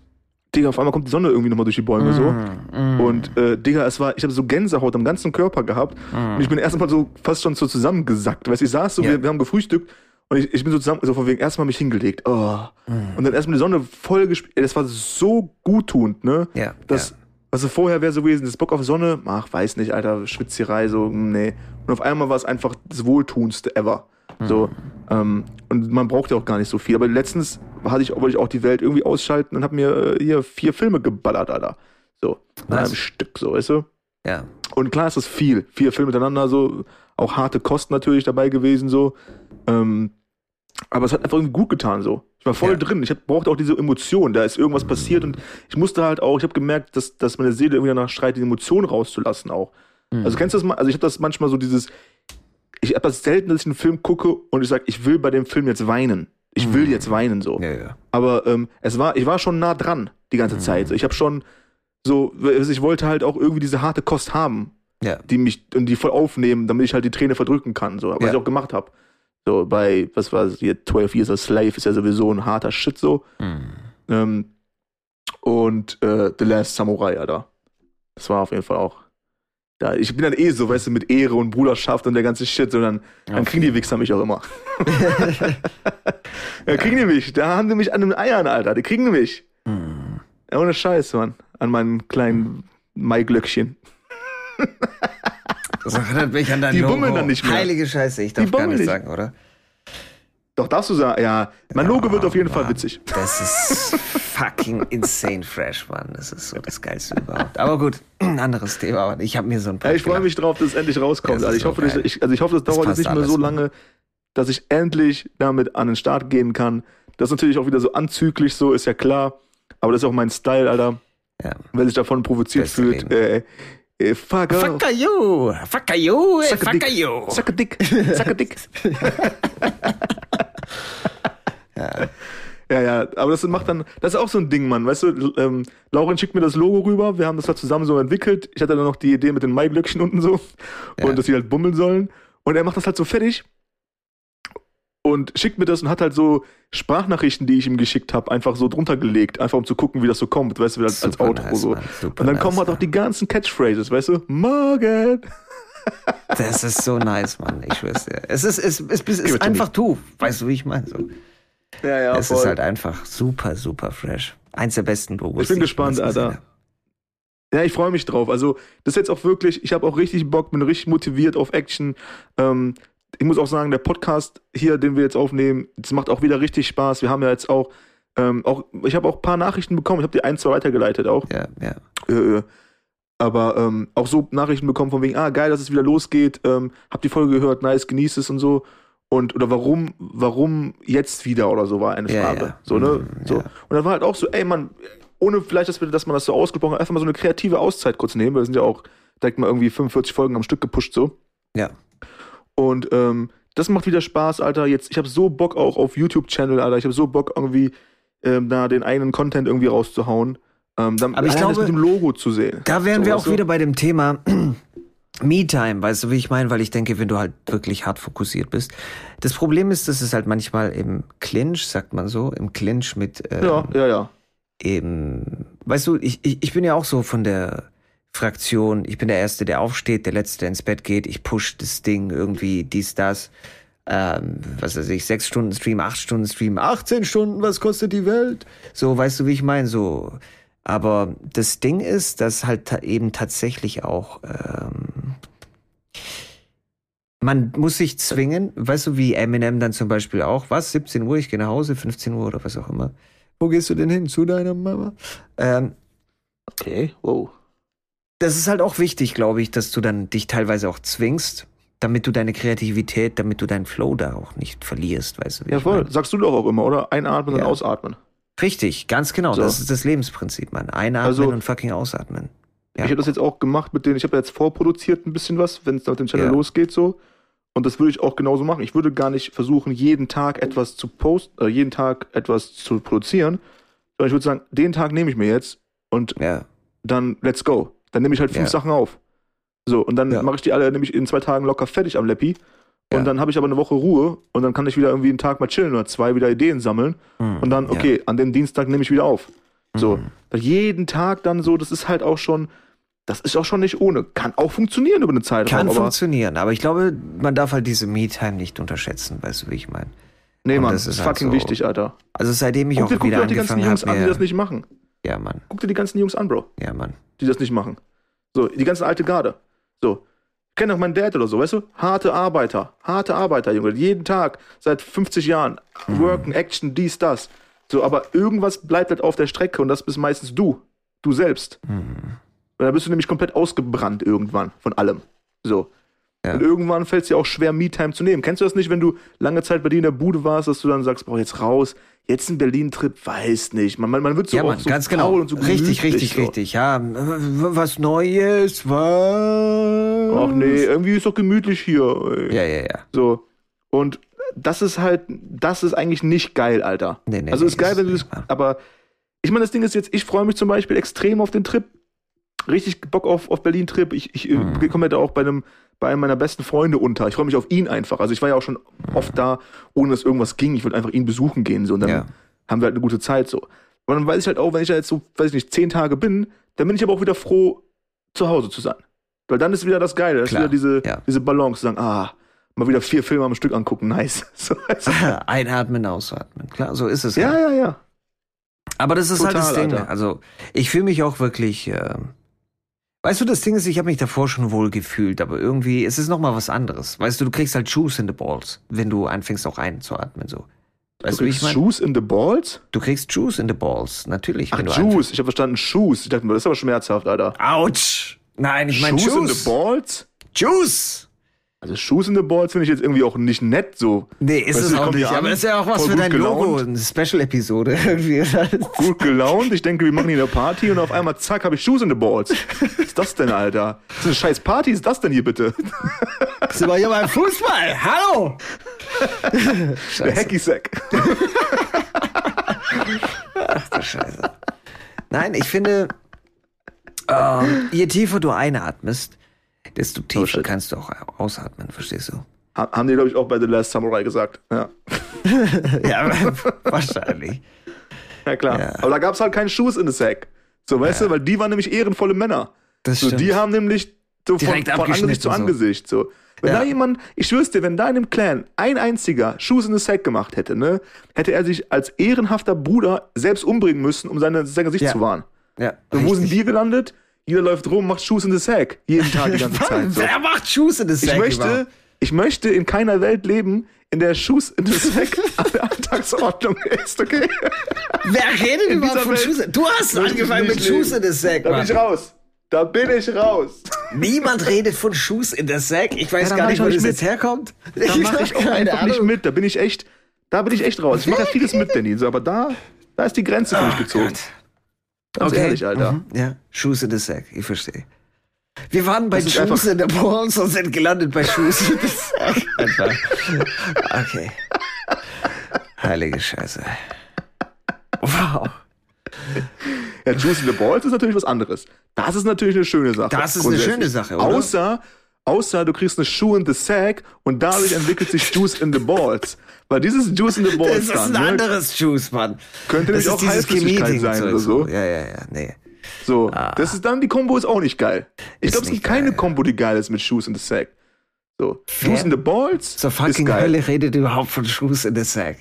Digga, auf einmal kommt die Sonne irgendwie nochmal durch die Bäume mm, so. Mm. Und äh, Digga, es war, ich habe so Gänsehaut am ganzen Körper gehabt. Mm. Und ich bin erstmal so fast schon so zusammengesackt. Weißt du, ich saß so, ja. wir, wir, haben gefrühstückt und ich, ich bin so zusammen, so von wegen erstmal mich hingelegt. Oh. Mm. Und dann erstmal die Sonne voll gespielt. Das war so guttunend, ne? Ja. Das, ja. Also vorher wäre so gewesen, das Bock auf Sonne, ach, weiß nicht, Alter, Schwitzerei, so, nee. Und auf einmal war es einfach das Wohltuendste ever. Mhm. So, ähm, und man braucht ja auch gar nicht so viel. Aber letztens hatte ich, wollte ich auch die Welt irgendwie ausschalten und habe mir äh, hier vier Filme geballert, Alter. So, in einem Stück, so, weißt du? Ja. Und klar ist das viel. Vier Filme miteinander, so, auch harte Kosten natürlich dabei gewesen, so. Ähm, aber es hat einfach irgendwie gut getan, so. Ich war voll ja. drin. Ich brauchte auch diese Emotion. Da ist irgendwas passiert und ich musste halt auch, ich habe gemerkt, dass, dass meine Seele irgendwie danach schreit, die Emotion rauszulassen auch. Mhm. Also kennst du das mal? Also ich habe das manchmal so dieses, ich habe das selten, dass ich einen Film gucke und ich sage, ich will bei dem Film jetzt weinen. Ich will mhm. jetzt weinen so. Ja, ja. Aber ähm, es war, ich war schon nah dran die ganze mhm. Zeit. Ich habe schon so, ich wollte halt auch irgendwie diese harte Kost haben, ja. die mich und die voll aufnehmen, damit ich halt die Träne verdrücken kann, so, was ich auch gemacht habe. So bei, was war es hier, 12 Years a Slave ist ja sowieso ein harter Shit so. Mhm. Ähm, und äh, The Last Samurai, Alter. Das war auf jeden Fall auch. Da, ich bin dann eh so, weißt du, mit Ehre und Bruderschaft und der ganze Shit, so dann, dann kriegen die Wichser mich auch immer. (laughs) ja, kriegen die mich. Da haben die mich an den Eiern, Alter. Die kriegen mich. Mhm. Ja, ohne Scheiß, Mann. An meinem kleinen Maiglöckchen. Das erinnert mich an dein Die Logo. bummeln dann nicht mehr. Heilige Scheiße, ich darf gar nicht, nicht sagen, oder? Doch, darfst du sagen, ja. Mein Logo wird auf jeden Mann, Fall witzig. Das ist fucking insane fresh, Mann. Das ist so das Geilste überhaupt. Aber gut, ein anderes Thema. Ich habe mir so ein paar. Ja, ich freue mich drauf, dass es endlich rauskommt. Also ich, so hoffe, ich, also ich hoffe, das dauert jetzt nicht mehr so lange, dass ich endlich damit an den Start gehen kann. Das ist natürlich auch wieder so anzüglich, so ist ja klar. Aber das ist auch mein Style, Alter. Ja. Wer sich davon provoziert Beste fühlt, äh, äh, fuck off. Fuck you! Fuck you! Suck a Fuck dick. you! Suck a dick. (laughs) Suck a dick. (laughs) ja. ja, aber das macht dann, das ist auch so ein Ding, Mann. Weißt du, ähm, Lauren schickt mir das Logo rüber, wir haben das da zusammen so entwickelt. Ich hatte dann noch die Idee mit den Maiglöckchen unten so Ja. und dass die halt bummeln sollen. Und er macht das halt so fertig und schickt mir das und hat halt so Sprachnachrichten, die ich ihm geschickt habe, einfach so drunter gelegt, einfach um zu gucken, wie das so kommt, weißt du, als, als Outro nice, so. Und dann nice, kommen halt ja. auch die ganzen Catchphrases, weißt du? Morgen. (laughs) Das ist so nice, Mann. Ich schwör's dir. Es ist, es, es, es ist einfach du. Weißt du, wie ich meine? So. Ja, ja, es ist halt einfach super, super fresh. Eins der besten Logos. Ich bin gespannt, Alter. Ja, ich freue mich drauf. Also, das ist jetzt auch wirklich, ich habe auch richtig Bock, bin richtig motiviert auf Action. Ähm, ich muss auch sagen, der Podcast hier, den wir jetzt aufnehmen, das macht auch wieder richtig Spaß. Wir haben ja jetzt auch, ähm, auch ich habe auch ein paar Nachrichten bekommen. Ich habe die ein, zwei weitergeleitet auch. Ja, ja. Äh, äh, aber ähm, auch so Nachrichten bekommen von wegen, ah, geil, dass es wieder losgeht. Ähm, hab die Folge gehört, nice, genieß es und so. Und, oder warum, warum jetzt wieder oder so war eine Ja, Frage. ja. So, ne? Mhm, so. ja. Und dann war halt auch so, ey, man, ohne vielleicht, dass, wir, dass man das so ausgesprochen hat, einfach mal so eine kreative Auszeit kurz nehmen. weil Wir sind ja auch direkt mal irgendwie 45 Folgen am Stück gepusht so. Ja. Und ähm, das macht wieder Spaß, Alter. Jetzt, ich habe so Bock auch auf YouTube-Channel, Alter. Ich habe so Bock irgendwie ähm, da den eigenen Content irgendwie rauszuhauen. Ähm, dann, Aber ich allein das glaube, mit dem Logo zu sehen. Da wären So, wir auch wieder bei dem Thema (clears throat) Me-Time, weißt du, wie ich meine? Weil ich denke, wenn du halt wirklich hart fokussiert bist. Das Problem ist, dass es halt manchmal im Clinch, sagt man so, im Clinch mit ähm, Ja, ja, ja. eben, weißt du, ich, ich, ich bin ja auch so von der Fraktion, ich bin der Erste, der aufsteht, der Letzte, der ins Bett geht, ich push das Ding irgendwie, dies, das, ähm, was weiß ich, sechs Stunden Stream, acht Stunden Stream, 18 Stunden, was kostet die Welt? So, weißt du, wie ich meine, so. Aber das Ding ist, dass halt ta eben tatsächlich auch, ähm, man muss sich zwingen, weißt du, wie Eminem dann zum Beispiel auch, was, 17 Uhr, ich gehe nach Hause, 15 Uhr oder was auch immer. Wo gehst du denn hin? Zu deiner Mama? Ähm, Okay, wow. Das ist halt auch wichtig, glaube ich, dass du dann dich teilweise auch zwingst, damit du deine Kreativität, damit du deinen Flow da auch nicht verlierst, weißt du? Wie Ja, voll. mein? Sagst du doch auch immer, oder? Einatmen Ja. und ausatmen. Richtig, ganz genau. So. Das ist das Lebensprinzip, Mann. Einatmen Also- und fucking ausatmen. Ja. Ich habe das jetzt auch gemacht mit denen, ich habe jetzt vorproduziert ein bisschen was, wenn es mit dem Channel Ja. losgeht so. Und das würde ich auch genauso machen. Ich würde gar nicht versuchen, jeden Tag etwas zu posten, äh, jeden Tag etwas zu produzieren, sondern ich würde sagen, den Tag nehme ich mir jetzt und dann let's go. Dann nehme ich halt fünf Ja. Sachen auf. So, und dann Ja. mache ich die alle nämlich in zwei Tagen locker fertig am Leppi. Und Ja. dann habe ich aber eine Woche Ruhe und dann kann ich wieder irgendwie einen Tag mal chillen oder zwei, wieder Ideen sammeln. Mhm. Und dann, okay, an dem Dienstag nehme ich wieder auf. So. Mhm. Jeden Tag dann so, das ist halt auch schon, das ist auch schon nicht ohne. Kann auch funktionieren über eine Zeit. Kann aber funktionieren, aber ich glaube, man darf halt diese Me-Time nicht unterschätzen, weißt du, wie ich meine? nee, und Mann, das ist halt fucking so- wichtig, Alter. Also seitdem ich Guck dir, auch guck dir wieder auch die ganzen Jungs an, die das nicht machen. ja, Mann, Guck dir die ganzen Jungs an, Bro, ja, Mann. die das nicht machen. So, die ganze alte Garde. So. Ich kenne auch meinen Dad oder so, weißt du? Harte Arbeiter. Harte Arbeiter, Junge. Jeden Tag, seit 50 Jahren. Mhm. Worken, Action, dies, das. So, aber irgendwas bleibt halt auf der Strecke und das bist meistens du. Du selbst. Mhm. Und da bist du nämlich komplett ausgebrannt irgendwann von allem. So. Ja. Und irgendwann fällt es dir auch schwer, Me-Time zu nehmen. Kennst du das nicht, wenn du lange Zeit bei dir in der Bude warst, dass du dann sagst, boah, jetzt raus, jetzt ein Berlin-Trip, weiß nicht. Man, man, man wird so Ja, Mann, so ganz genau. und so richtig, richtig, so. richtig. Ja, was Neues, was? Ach nee, irgendwie ist doch gemütlich hier. Ja, ja, ja. So. Und das ist halt, das ist eigentlich nicht geil, Alter. Nee, nee, also nee, ist geil, wenn du das, aber ich meine, das Ding ist jetzt, ich freue mich zum Beispiel extrem auf den Trip. Richtig Bock auf, auf Berlin-Trip. Ich, ich Mhm. komme ja da auch bei einem, bei einem meiner besten Freunde unter. Ich freue mich auf ihn einfach. Also ich war ja auch schon oft da, ohne dass irgendwas ging. Ich wollte einfach ihn besuchen gehen. So. Und dann Ja. haben wir halt eine gute Zeit so. Aber dann weiß ich halt auch, wenn ich da jetzt so, weiß ich nicht, zehn Tage bin, dann bin ich aber auch wieder froh, zu Hause zu sein. Weil dann ist wieder das Geile. Das Klar, ist wieder diese, ja. diese Balance, zu sagen, ah, mal wieder vier Filme am Stück angucken, (laughs) nice. So, also, (laughs) Einatmen, ausatmen. Klar, so ist es. ja, ja, ja. Aber das ist halt das Total, Ding. Alter. Also, ich fühle mich auch wirklich. Äh, weißt du, das Ding ist, ich habe mich davor schon wohl gefühlt, aber irgendwie, es ist noch mal was anderes. Weißt du, du kriegst halt Juice in the balls, wenn du anfängst auch einzuatmen so. Weißt du, wie ich meine? Shoes in the balls? Du kriegst Juice in the balls, natürlich. Ach, Juice. Ich habe verstanden, Shoes. Ich dachte mir, das ist aber schmerzhaft, Alter. Autsch! Nein, ich meine Shoes in Juice. the balls? Juice! Also Shoes in the Balls finde ich jetzt irgendwie auch nicht nett so. Nee, ist Weißt es du, auch nicht. Aber ist ja auch was für dein Logo. gelaunt. Eine Special-Episode (laughs) irgendwie. Gut gelaunt. Ich denke, wir machen hier eine Party und auf einmal, zack, habe ich Shoes in the Balls. Was ist das denn, Alter? Was für eine scheiß Party ist das denn hier bitte? (laughs) Sind wir hier beim Fußball? Hallo! (laughs) Der Hacky-Sack. Ach du Scheiße. Nein, ich finde, ähm, je tiefer du einatmest, desto tiefer shit. kannst du auch ausatmen, verstehst du? Ha- Haben die, glaube ich, auch bei The Last Samurai gesagt. Ja, (laughs) Ja, wahrscheinlich. ja klar. Ja. Aber da gab es halt keinen Shoes in the Sack. So, weißt du, weil die waren nämlich ehrenvolle Männer. Das So, stimmt. die haben nämlich so von, von Angesicht zu so. Angesicht. So. Wenn Ja. da jemand, ich schwör's dir, wenn da in dem Clan ein einziger Shoes in the Sack gemacht hätte, ne, hätte er sich als ehrenhafter Bruder selbst umbringen müssen, um seine, sein Gesicht Ja. zu wahren. ja, So, wo sind wir gelandet? Jeder läuft rum, macht Shoes in the Sack. Jeden Tag, die ganze (laughs) Zeit. So. Wer macht Schuss in Ich Sack möchte, überhaupt? ich möchte in keiner Welt leben, in der Shoes in the Sack (laughs) an der Alltagsordnung ist, okay? Wer redet überhaupt dieser von Schuss? Du hast möchte ich angefangen nicht mit leben. in das Sack, Da bin ich raus. Da bin ich raus. Niemand redet von Schuss in das Sack. Ich weiß Ja, gar nicht, ich wo das nicht jetzt herkommt. Da mache ich auch einfach nicht Ahnung. mit. Da bin ich echt, da bin ich echt raus. Ich mache ja vieles mit, Danny. So, aber da, da ist die Grenze für mich gezogen. Ganz Okay. ehrlich, Alter. Mhm. Ja, Shoes in the Sack, ich verstehe. Wir waren bei Shoes in the Balls und sind gelandet bei Shoes in the Sack. (laughs) Okay. Heilige Scheiße. Wow. Ja, Juice in the Balls ist natürlich was anderes. Das ist natürlich eine schöne Sache. Das ist eine schöne Sache, oder? Außer, außer du kriegst eine Shoe in the Sack und dadurch entwickelt sich Juice in the Balls. Weil dieses Juice in the Balls Das ist ein dann, ne, anderes Juice, Mann. könnte Das nämlich auch Chemie-Ding sein oder so. Ja, ja, ja, nee. So, das ist dann, die Kombo ist auch nicht geil. Ich glaube, es gibt keine. Kombo, die geil ist mit Shoes in the Sack. So, Wer Juice in the Balls Zur ist fucking geil. Hölle redet überhaupt von Shoes in the Sack.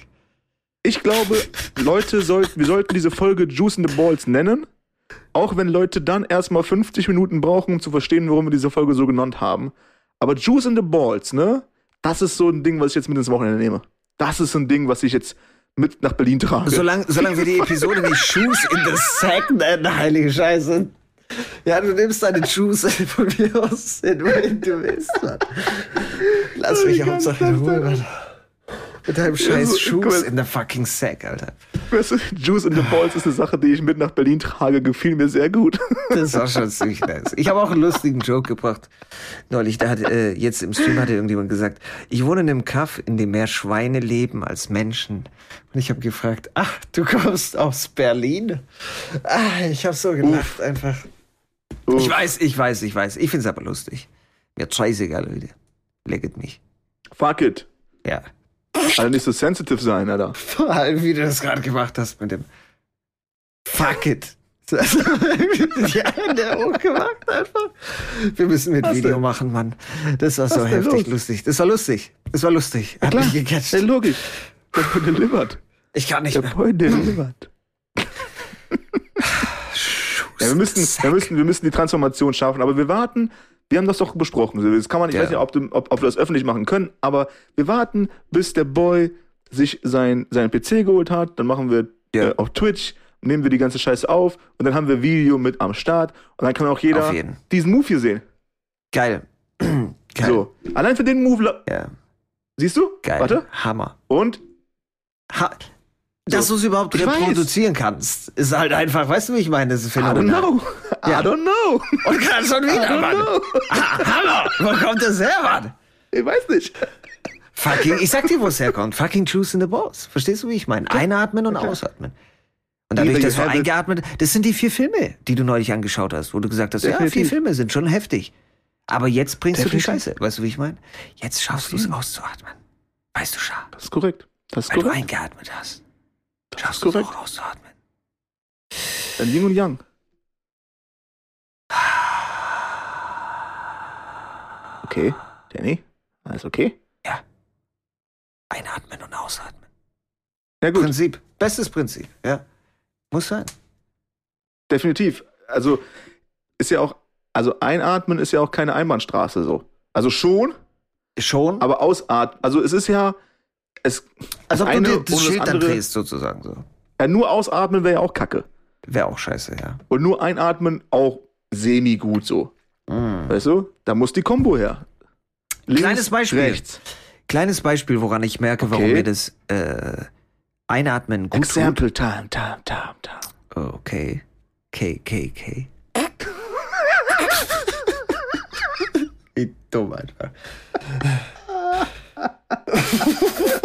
Ich glaube, Leute sollten, wir sollten diese Folge Juice in the Balls nennen. Auch wenn Leute dann erstmal 50 Minuten brauchen, um zu verstehen, warum wir diese Folge so genannt haben. Aber Juice in the Balls, ne? Das ist so ein Ding, was ich jetzt mit ins Wochenende nehme. Das ist so ein Ding, was ich jetzt mit nach Berlin trage. Solange, solange wir die Episode nicht Shoes in the Sack nennen, heilige Scheiße. Ja, du nimmst deine Shoes von mir aus, wohin du willst, Mann. Lass mich Hauptsache in Ruhe? Mann. Mit deinem scheiß mal. in the fucking Sack, Alter. Weißt du, Juice in the Balls ist eine Sache, die ich mit nach Berlin trage. Gefiel mir sehr gut. Das war schon ziemlich nice. Ich habe auch einen lustigen Joke gebracht. Neulich, da hat, äh, jetzt im Stream hatte irgendjemand gesagt, ich wohne in einem Kaff, in dem mehr Schweine leben als Menschen. Und ich habe gefragt, ach, du kommst aus Berlin? Ah, ich habe so gelacht einfach. Ich weiß, ich weiß, ich weiß. Ich find's aber lustig. Mir scheißegal, Leute. Lecket mich. Fuck it. Ja. Alter, nicht so sensitive sein, Alter. Vor allem, wie du das gerade gemacht hast mit dem Fuck it. (laughs) Die Hände hochgemacht einfach. Wir müssen mit Was Video denn? machen, Mann. Das war so Was denn heftig los? lustig. Das war lustig. Das war lustig. Hat mich gecatcht. Ja, logisch. Der Boy delivered. Ich kann nicht Der mehr. Boy delivered. (sighs) Ja, wir müssen, wir müssen, wir müssen die Transformation schaffen, aber wir warten. Wir haben das doch besprochen. Das kann man, ich Ja. weiß nicht, ob, du, ob, ob wir das öffentlich machen können, aber wir warten, bis der Boy sich sein, sein PC geholt hat. Dann machen wir Ja. äh, auf Twitch, nehmen wir die ganze Scheiße auf und dann haben wir Video mit am Start und dann kann auch jeder diesen Move hier sehen. Geil. (clears throat) Geil. So. Allein für den Move, Ja, siehst du? geil. Warte. Hammer. Und Ha dass du es überhaupt Ich weiß. reproduzieren kannst, ist halt einfach, weißt du, wie ich meine? Das ist I don't phänomenal. know. I Ja. don't know. Und gerade schon wieder, Mann. Ah, Hammer. Wo kommt das her, Mann? Ich weiß nicht. Fucking, ich sag dir, wo es herkommt. Fucking Juice in the Balls. Verstehst du, wie ich meine? Einatmen und ausatmen. Und dadurch, dass du eingeatmet, das sind die vier Filme, die du neulich angeschaut hast, wo du gesagt hast, ja, vier Definitiv. Filme sind schon heftig. Aber jetzt bringst du Definitiv. die Scheiße. Weißt du, wie ich meine? Jetzt schaffst du es auszuatmen. Weißt du, Schar? Das ist korrekt. Das ist Weil du korrekt. eingeatmet hast. Das Schaffst ist du es korrekt. auch auszuatmen. Dann Yin und Yang. Okay, Danny, alles okay? Ja. Einatmen und ausatmen. Ja gut, Prinzip. Bestes Prinzip, ja. Muss sein. definitiv. Also ist ja auch, also einatmen ist ja auch keine Einbahnstraße so. Also schon, Schon. aber ausatmen. Also es ist ja, es, als ob eine du dir das das Schild dann andere- drehst, sozusagen so. ja, nur ausatmen wäre ja auch Kacke. Wäre auch scheiße, ja. Und nur einatmen auch semi gut so. Mm. Weißt du? Da muss die Kombo her. Links, kleines Beispiel. rechts. Kleines Beispiel, woran ich merke, warum Okay. mir das äh, Einatmen gut Example time, time, time, time. tut. Oh, okay. K, K, K. (laughs) Wie dumm einfach. (laughs)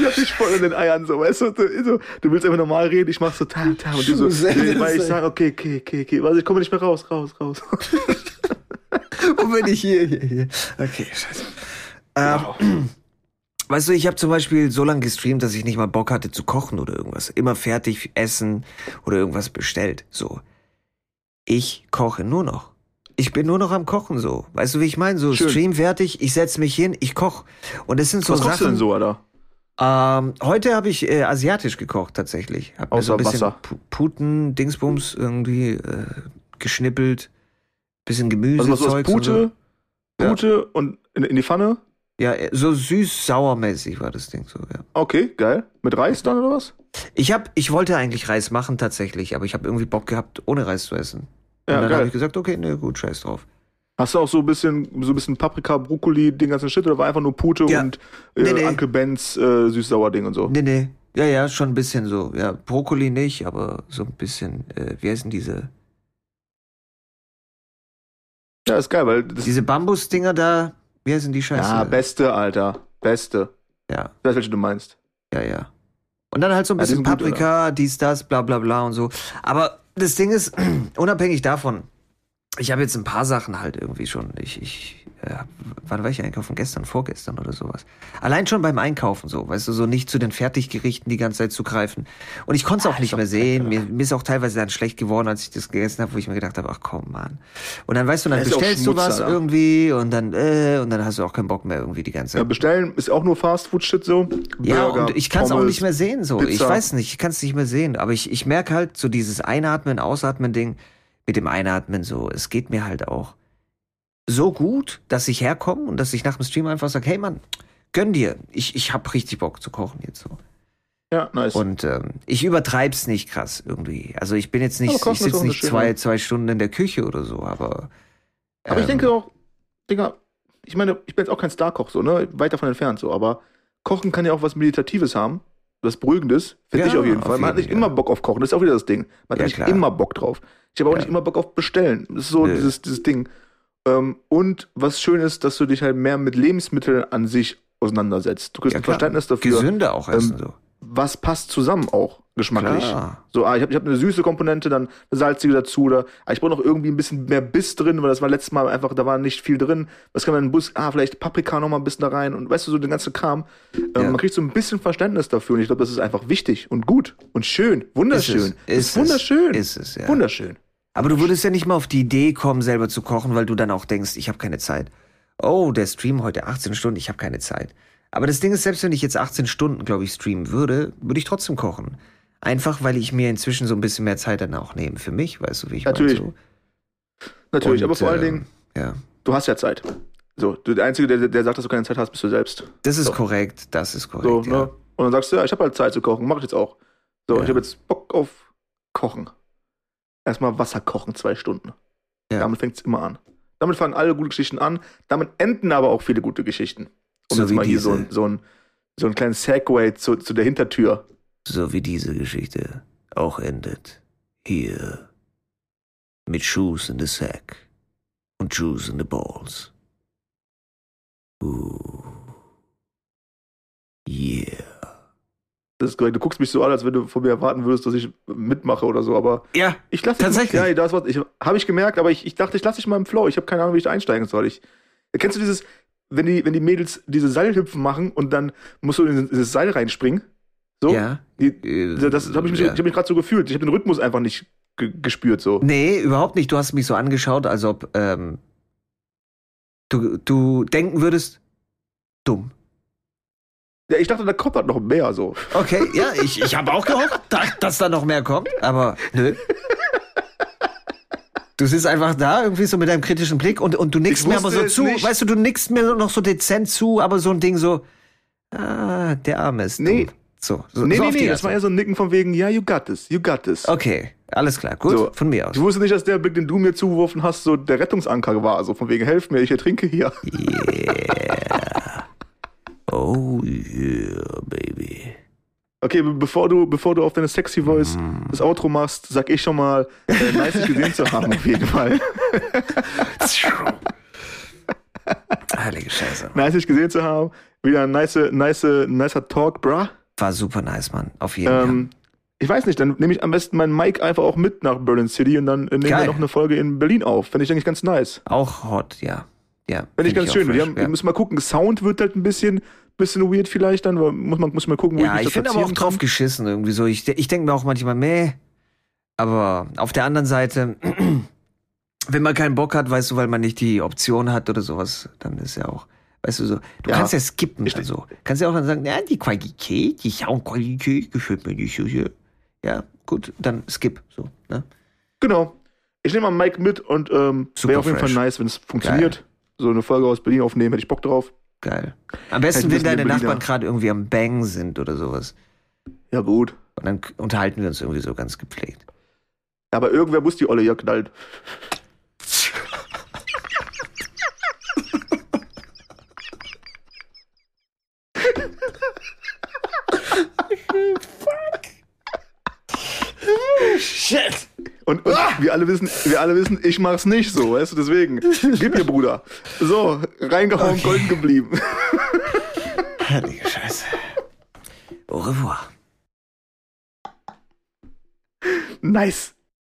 Ich hab dich voll in den Eiern, so, weißt du, du, so, du willst einfach normal reden, ich mach so tam, tam, und du so, (laughs) Schuss, weil ich sag, okay, okay, okay, okay, warte, ich komme nicht mehr raus, raus, raus. (laughs) Wo bin ich hier, hier, hier? Okay, scheiße. Ähm, (clears throat) Weißt du, ich habe zum Beispiel so lange gestreamt, dass ich nicht mal Bock hatte zu kochen oder irgendwas. Immer fertig essen oder irgendwas bestellt. So. Ich koche nur noch. Ich bin nur noch am Kochen so. Weißt du, wie ich meine? So Schön. Stream fertig, ich setz mich hin, ich koch. Und das sind so Was kochst du Sachen. denn so, Alter? Ähm, heute habe ich äh, asiatisch gekocht tatsächlich. Hab mir so ein Außer bisschen Wasser. Pu- Puten, Dingsbums irgendwie äh, geschnippelt, bisschen Gemüse, Also was, Zeugs und so. Pute, Pute und in, in die Pfanne? Ja, äh, so süß-sauermäßig war das Ding so, ja. Okay, geil. Mit Reis dann oder was? Ich hab, ich wollte eigentlich Reis machen tatsächlich, aber ich habe irgendwie Bock gehabt, ohne Reis zu essen. Ja, und dann geil. habe ich gesagt, okay, ne, gut, scheiß drauf. Hast du auch so ein bisschen, so ein bisschen Paprika, Brokkoli, den ganzen Shit oder war einfach nur Pute Ja. und äh, Nee, nee. Uncle Ben's äh, süß-sauer-Ding und so? Nee, nee. Ja, ja, schon ein bisschen so. Ja, Brokkoli nicht, aber so ein bisschen, äh, wie heißen diese, Ja, ist geil, weil diese Bambusdinger da, wie heißen die Scheiße? Ja, beste, Alter. Beste. ja, Ich weiß, welche du meinst. ja, ja. Und dann halt so ein Ja, die bisschen gut, Paprika, dies, das, bla, bla, bla und so. Aber das Ding ist, (clears throat) unabhängig davon, ich habe jetzt ein paar Sachen halt irgendwie schon. Ich, ich, äh, wann war ich einkaufen? Gestern, vorgestern oder sowas. Allein schon beim Einkaufen so, weißt du, so nicht zu den Fertiggerichten die ganze Zeit zu greifen. Und ich konnte es auch nicht mehr sehen. Mir, mir ist auch teilweise dann schlecht geworden, als ich das gegessen habe, wo ich mir gedacht habe, ach komm, Mann. Und dann weißt du, dann Ja, auch bestellst du was irgendwie und dann, äh, und dann hast du auch keinen Bock mehr irgendwie die ganze Ja, Zeit. bestellen ist auch nur Fastfood-Shit so. Ja, Burger, und ich kann es auch nicht mehr sehen so. Ich Pizza. weiß nicht, ich kann es nicht mehr sehen. Aber ich, ich merke halt so dieses Einatmen, Ausatmen-Ding mit dem Einatmen so. Es geht mir halt auch so gut, dass ich herkomme und dass ich nach dem Stream einfach sage, hey Mann, gönn dir. Ich, ich hab richtig Bock zu kochen jetzt so. Ja, nice. Und ähm, ich übertreib's nicht krass irgendwie. Also ich bin jetzt nicht, ich sitze nicht zwei, zwei Stunden in der Küche oder so, aber. aber ich ähm, denke auch, Digga, ich meine, ich bin jetzt auch kein Starkoch, so, ne? Weit davon entfernt, so, aber Kochen kann ja auch was Meditatives haben. Was Beruhigendes, finde Ja, ich auf jeden auf Fall. Man hat jeden, nicht ja. immer Bock auf Kochen, das ist auch wieder das Ding. Man hat nicht klar. immer Bock drauf. Ich habe auch nicht immer Bock auf Bestellen. Das ist so Nö. dieses, dieses Ding. Ähm, und was schön ist, dass du dich halt mehr mit Lebensmitteln an sich auseinandersetzt. Du kriegst ein. Verständnis dafür, Gesünder auch essen ähm, so. was passt zusammen auch geschmacklich. Klar. So, ah, ich habe ich hab eine süße Komponente, dann eine salzige dazu. Oder ah, ich brauche noch irgendwie ein bisschen mehr Biss drin, weil das war letztes Mal einfach, da war nicht viel drin. Was kann man in den Bus? Ah, vielleicht Paprika noch mal ein bisschen da rein und weißt du, so den ganzen Kram. Ähm, Ja. Man kriegt so ein bisschen Verständnis dafür und ich glaube, das ist einfach wichtig und gut und schön. Wunderschön. Ist es. Ist wunderschön. Ist es, ja. Wunderschön. Aber du würdest ja nicht mal auf die Idee kommen, selber zu kochen, weil du dann auch denkst, ich habe keine Zeit. Oh, der Stream heute 18 Stunden, ich habe keine Zeit. Aber das Ding ist, selbst wenn ich jetzt 18 Stunden, glaube ich, streamen würde, würde ich trotzdem kochen. Einfach, weil ich mir inzwischen so ein bisschen mehr Zeit dann auch nehme für mich, weißt du, wie ich Natürlich. meine? Natürlich, Und, aber vor allen ähm, Dingen, Ja, du hast ja Zeit. So, du, der Einzige, der, der sagt, dass du keine Zeit hast, bist du selbst. das ist So. korrekt, das ist So, korrekt, ja. ne? Und dann sagst du, ja, ich habe halt Zeit zu kochen, mach ich jetzt auch. So, Ja. ich habe jetzt Bock auf Kochen. Erstmal Wasser kochen, zwei Stunden. Ja. Damit fängt's immer an. Damit fangen alle gute Geschichten an. Damit enden aber auch viele gute Geschichten. Um So jetzt mal hier so diese. ein, so ein, so ein kleines Segway zu, zu der Hintertür. So wie diese Geschichte auch endet. Hier. Mit Shoes in the Sack. Und Shoes in the Balls. Uh. Yeah. Das ist korrekt. Du guckst mich so an, als wenn du von mir erwarten würdest, dass ich mitmache oder so, aber Ja, ich lasse Tatsächlich? Ja, das was ich habe ich gemerkt, aber ich, ich dachte, ich lasse dich mal im Flow. Ich habe keine Ahnung, wie ich da einsteigen soll. Ich, kennst du dieses, wenn die, wenn die Mädels diese Seilhüpfen machen und dann musst du in dieses Seil reinspringen? So? ja. Äh, das das habe ich mich, ja. hab mich gerade so gefühlt. Ich habe den Rhythmus einfach nicht ge gespürt so. Nee, überhaupt nicht. Du hast mich so angeschaut, als ob ähm, du, du denken würdest, dumm. Ja, ich dachte, da kommt halt noch mehr so. Okay, ja, ich, ich habe auch gehofft, da- dass da noch mehr kommt, aber nö. Du sitzt einfach da, irgendwie so mit deinem kritischen Blick und, und du nickst mir aber so zu. nicht. Weißt du, du nickst mir noch so dezent zu, aber so ein Ding so, ah, der Arme ist Nee. dumm. So, so, Nee, so nee, nee, das war eher so ein Nicken von wegen, ja, you got this, you got this. Okay, Alles klar, gut, So. von mir aus. Ich wusste nicht, dass der Blick, den du mir zugeworfen hast, so der Rettungsanker war. So von wegen, helf mir, ich ertrinke hier. Oh yeah, baby. Okay, be- bevor du, bevor du auf deine sexy Voice Mm. das Outro machst, sag ich schon mal, äh, nice dich gesehen zu haben, auf jeden Fall. Heilige Scheiße. nice dich gesehen zu haben. Wieder ein nice, nice, nicer Talk, bruh. War super nice, Mann. Auf jeden Fall. Ähm, ich weiß nicht, dann nehme ich am besten meinen Mic einfach auch mit nach Berlin City und dann äh, nehmen wir noch eine Folge in Berlin auf. Fände ich eigentlich ganz nice. Auch hot, ja. Ja. Fände ich ganz auch schön. fresh, Wir, haben, ja. wir müssen mal gucken, Sound wird halt ein bisschen, bisschen weird vielleicht dann, weil muss man muss mal gucken, wo Ja, ich ich mich da finde aber auch drauf kann. geschissen irgendwie so. Ich, ich denke mir auch manchmal, meh. Aber auf der anderen Seite, (clears throat) wenn man keinen Bock hat, weißt du, weil man nicht die Option hat oder sowas, dann ist ja auch, weißt du so, du Ja. kannst ja skippen, Ich- also. Kannst ja auch dann sagen, ja, die Qualität, die Soundqualität gefällt mir nicht so hier. Ja, gut, dann skip, so, ne? Genau. Ich nehme mal Mic mit und ähm, wäre auf jeden. Fall nice, wenn es funktioniert. So eine Folge aus Berlin aufnehmen, hätte ich Bock drauf. Geil. Am Halt besten, ein wenn deine. Nachbarn gerade irgendwie am Bang sind oder sowas. Ja, gut. Und dann unterhalten wir uns irgendwie so ganz gepflegt. Aber irgendwer muss die Olle ja knallen. Und, und wir alle wissen, wir alle wissen, ich mach's nicht so, weißt du, deswegen. Gib mir, Bruder. So, reingehauen, Okay. golden geblieben. (laughs) Heilige Scheiße. Au revoir. Nice.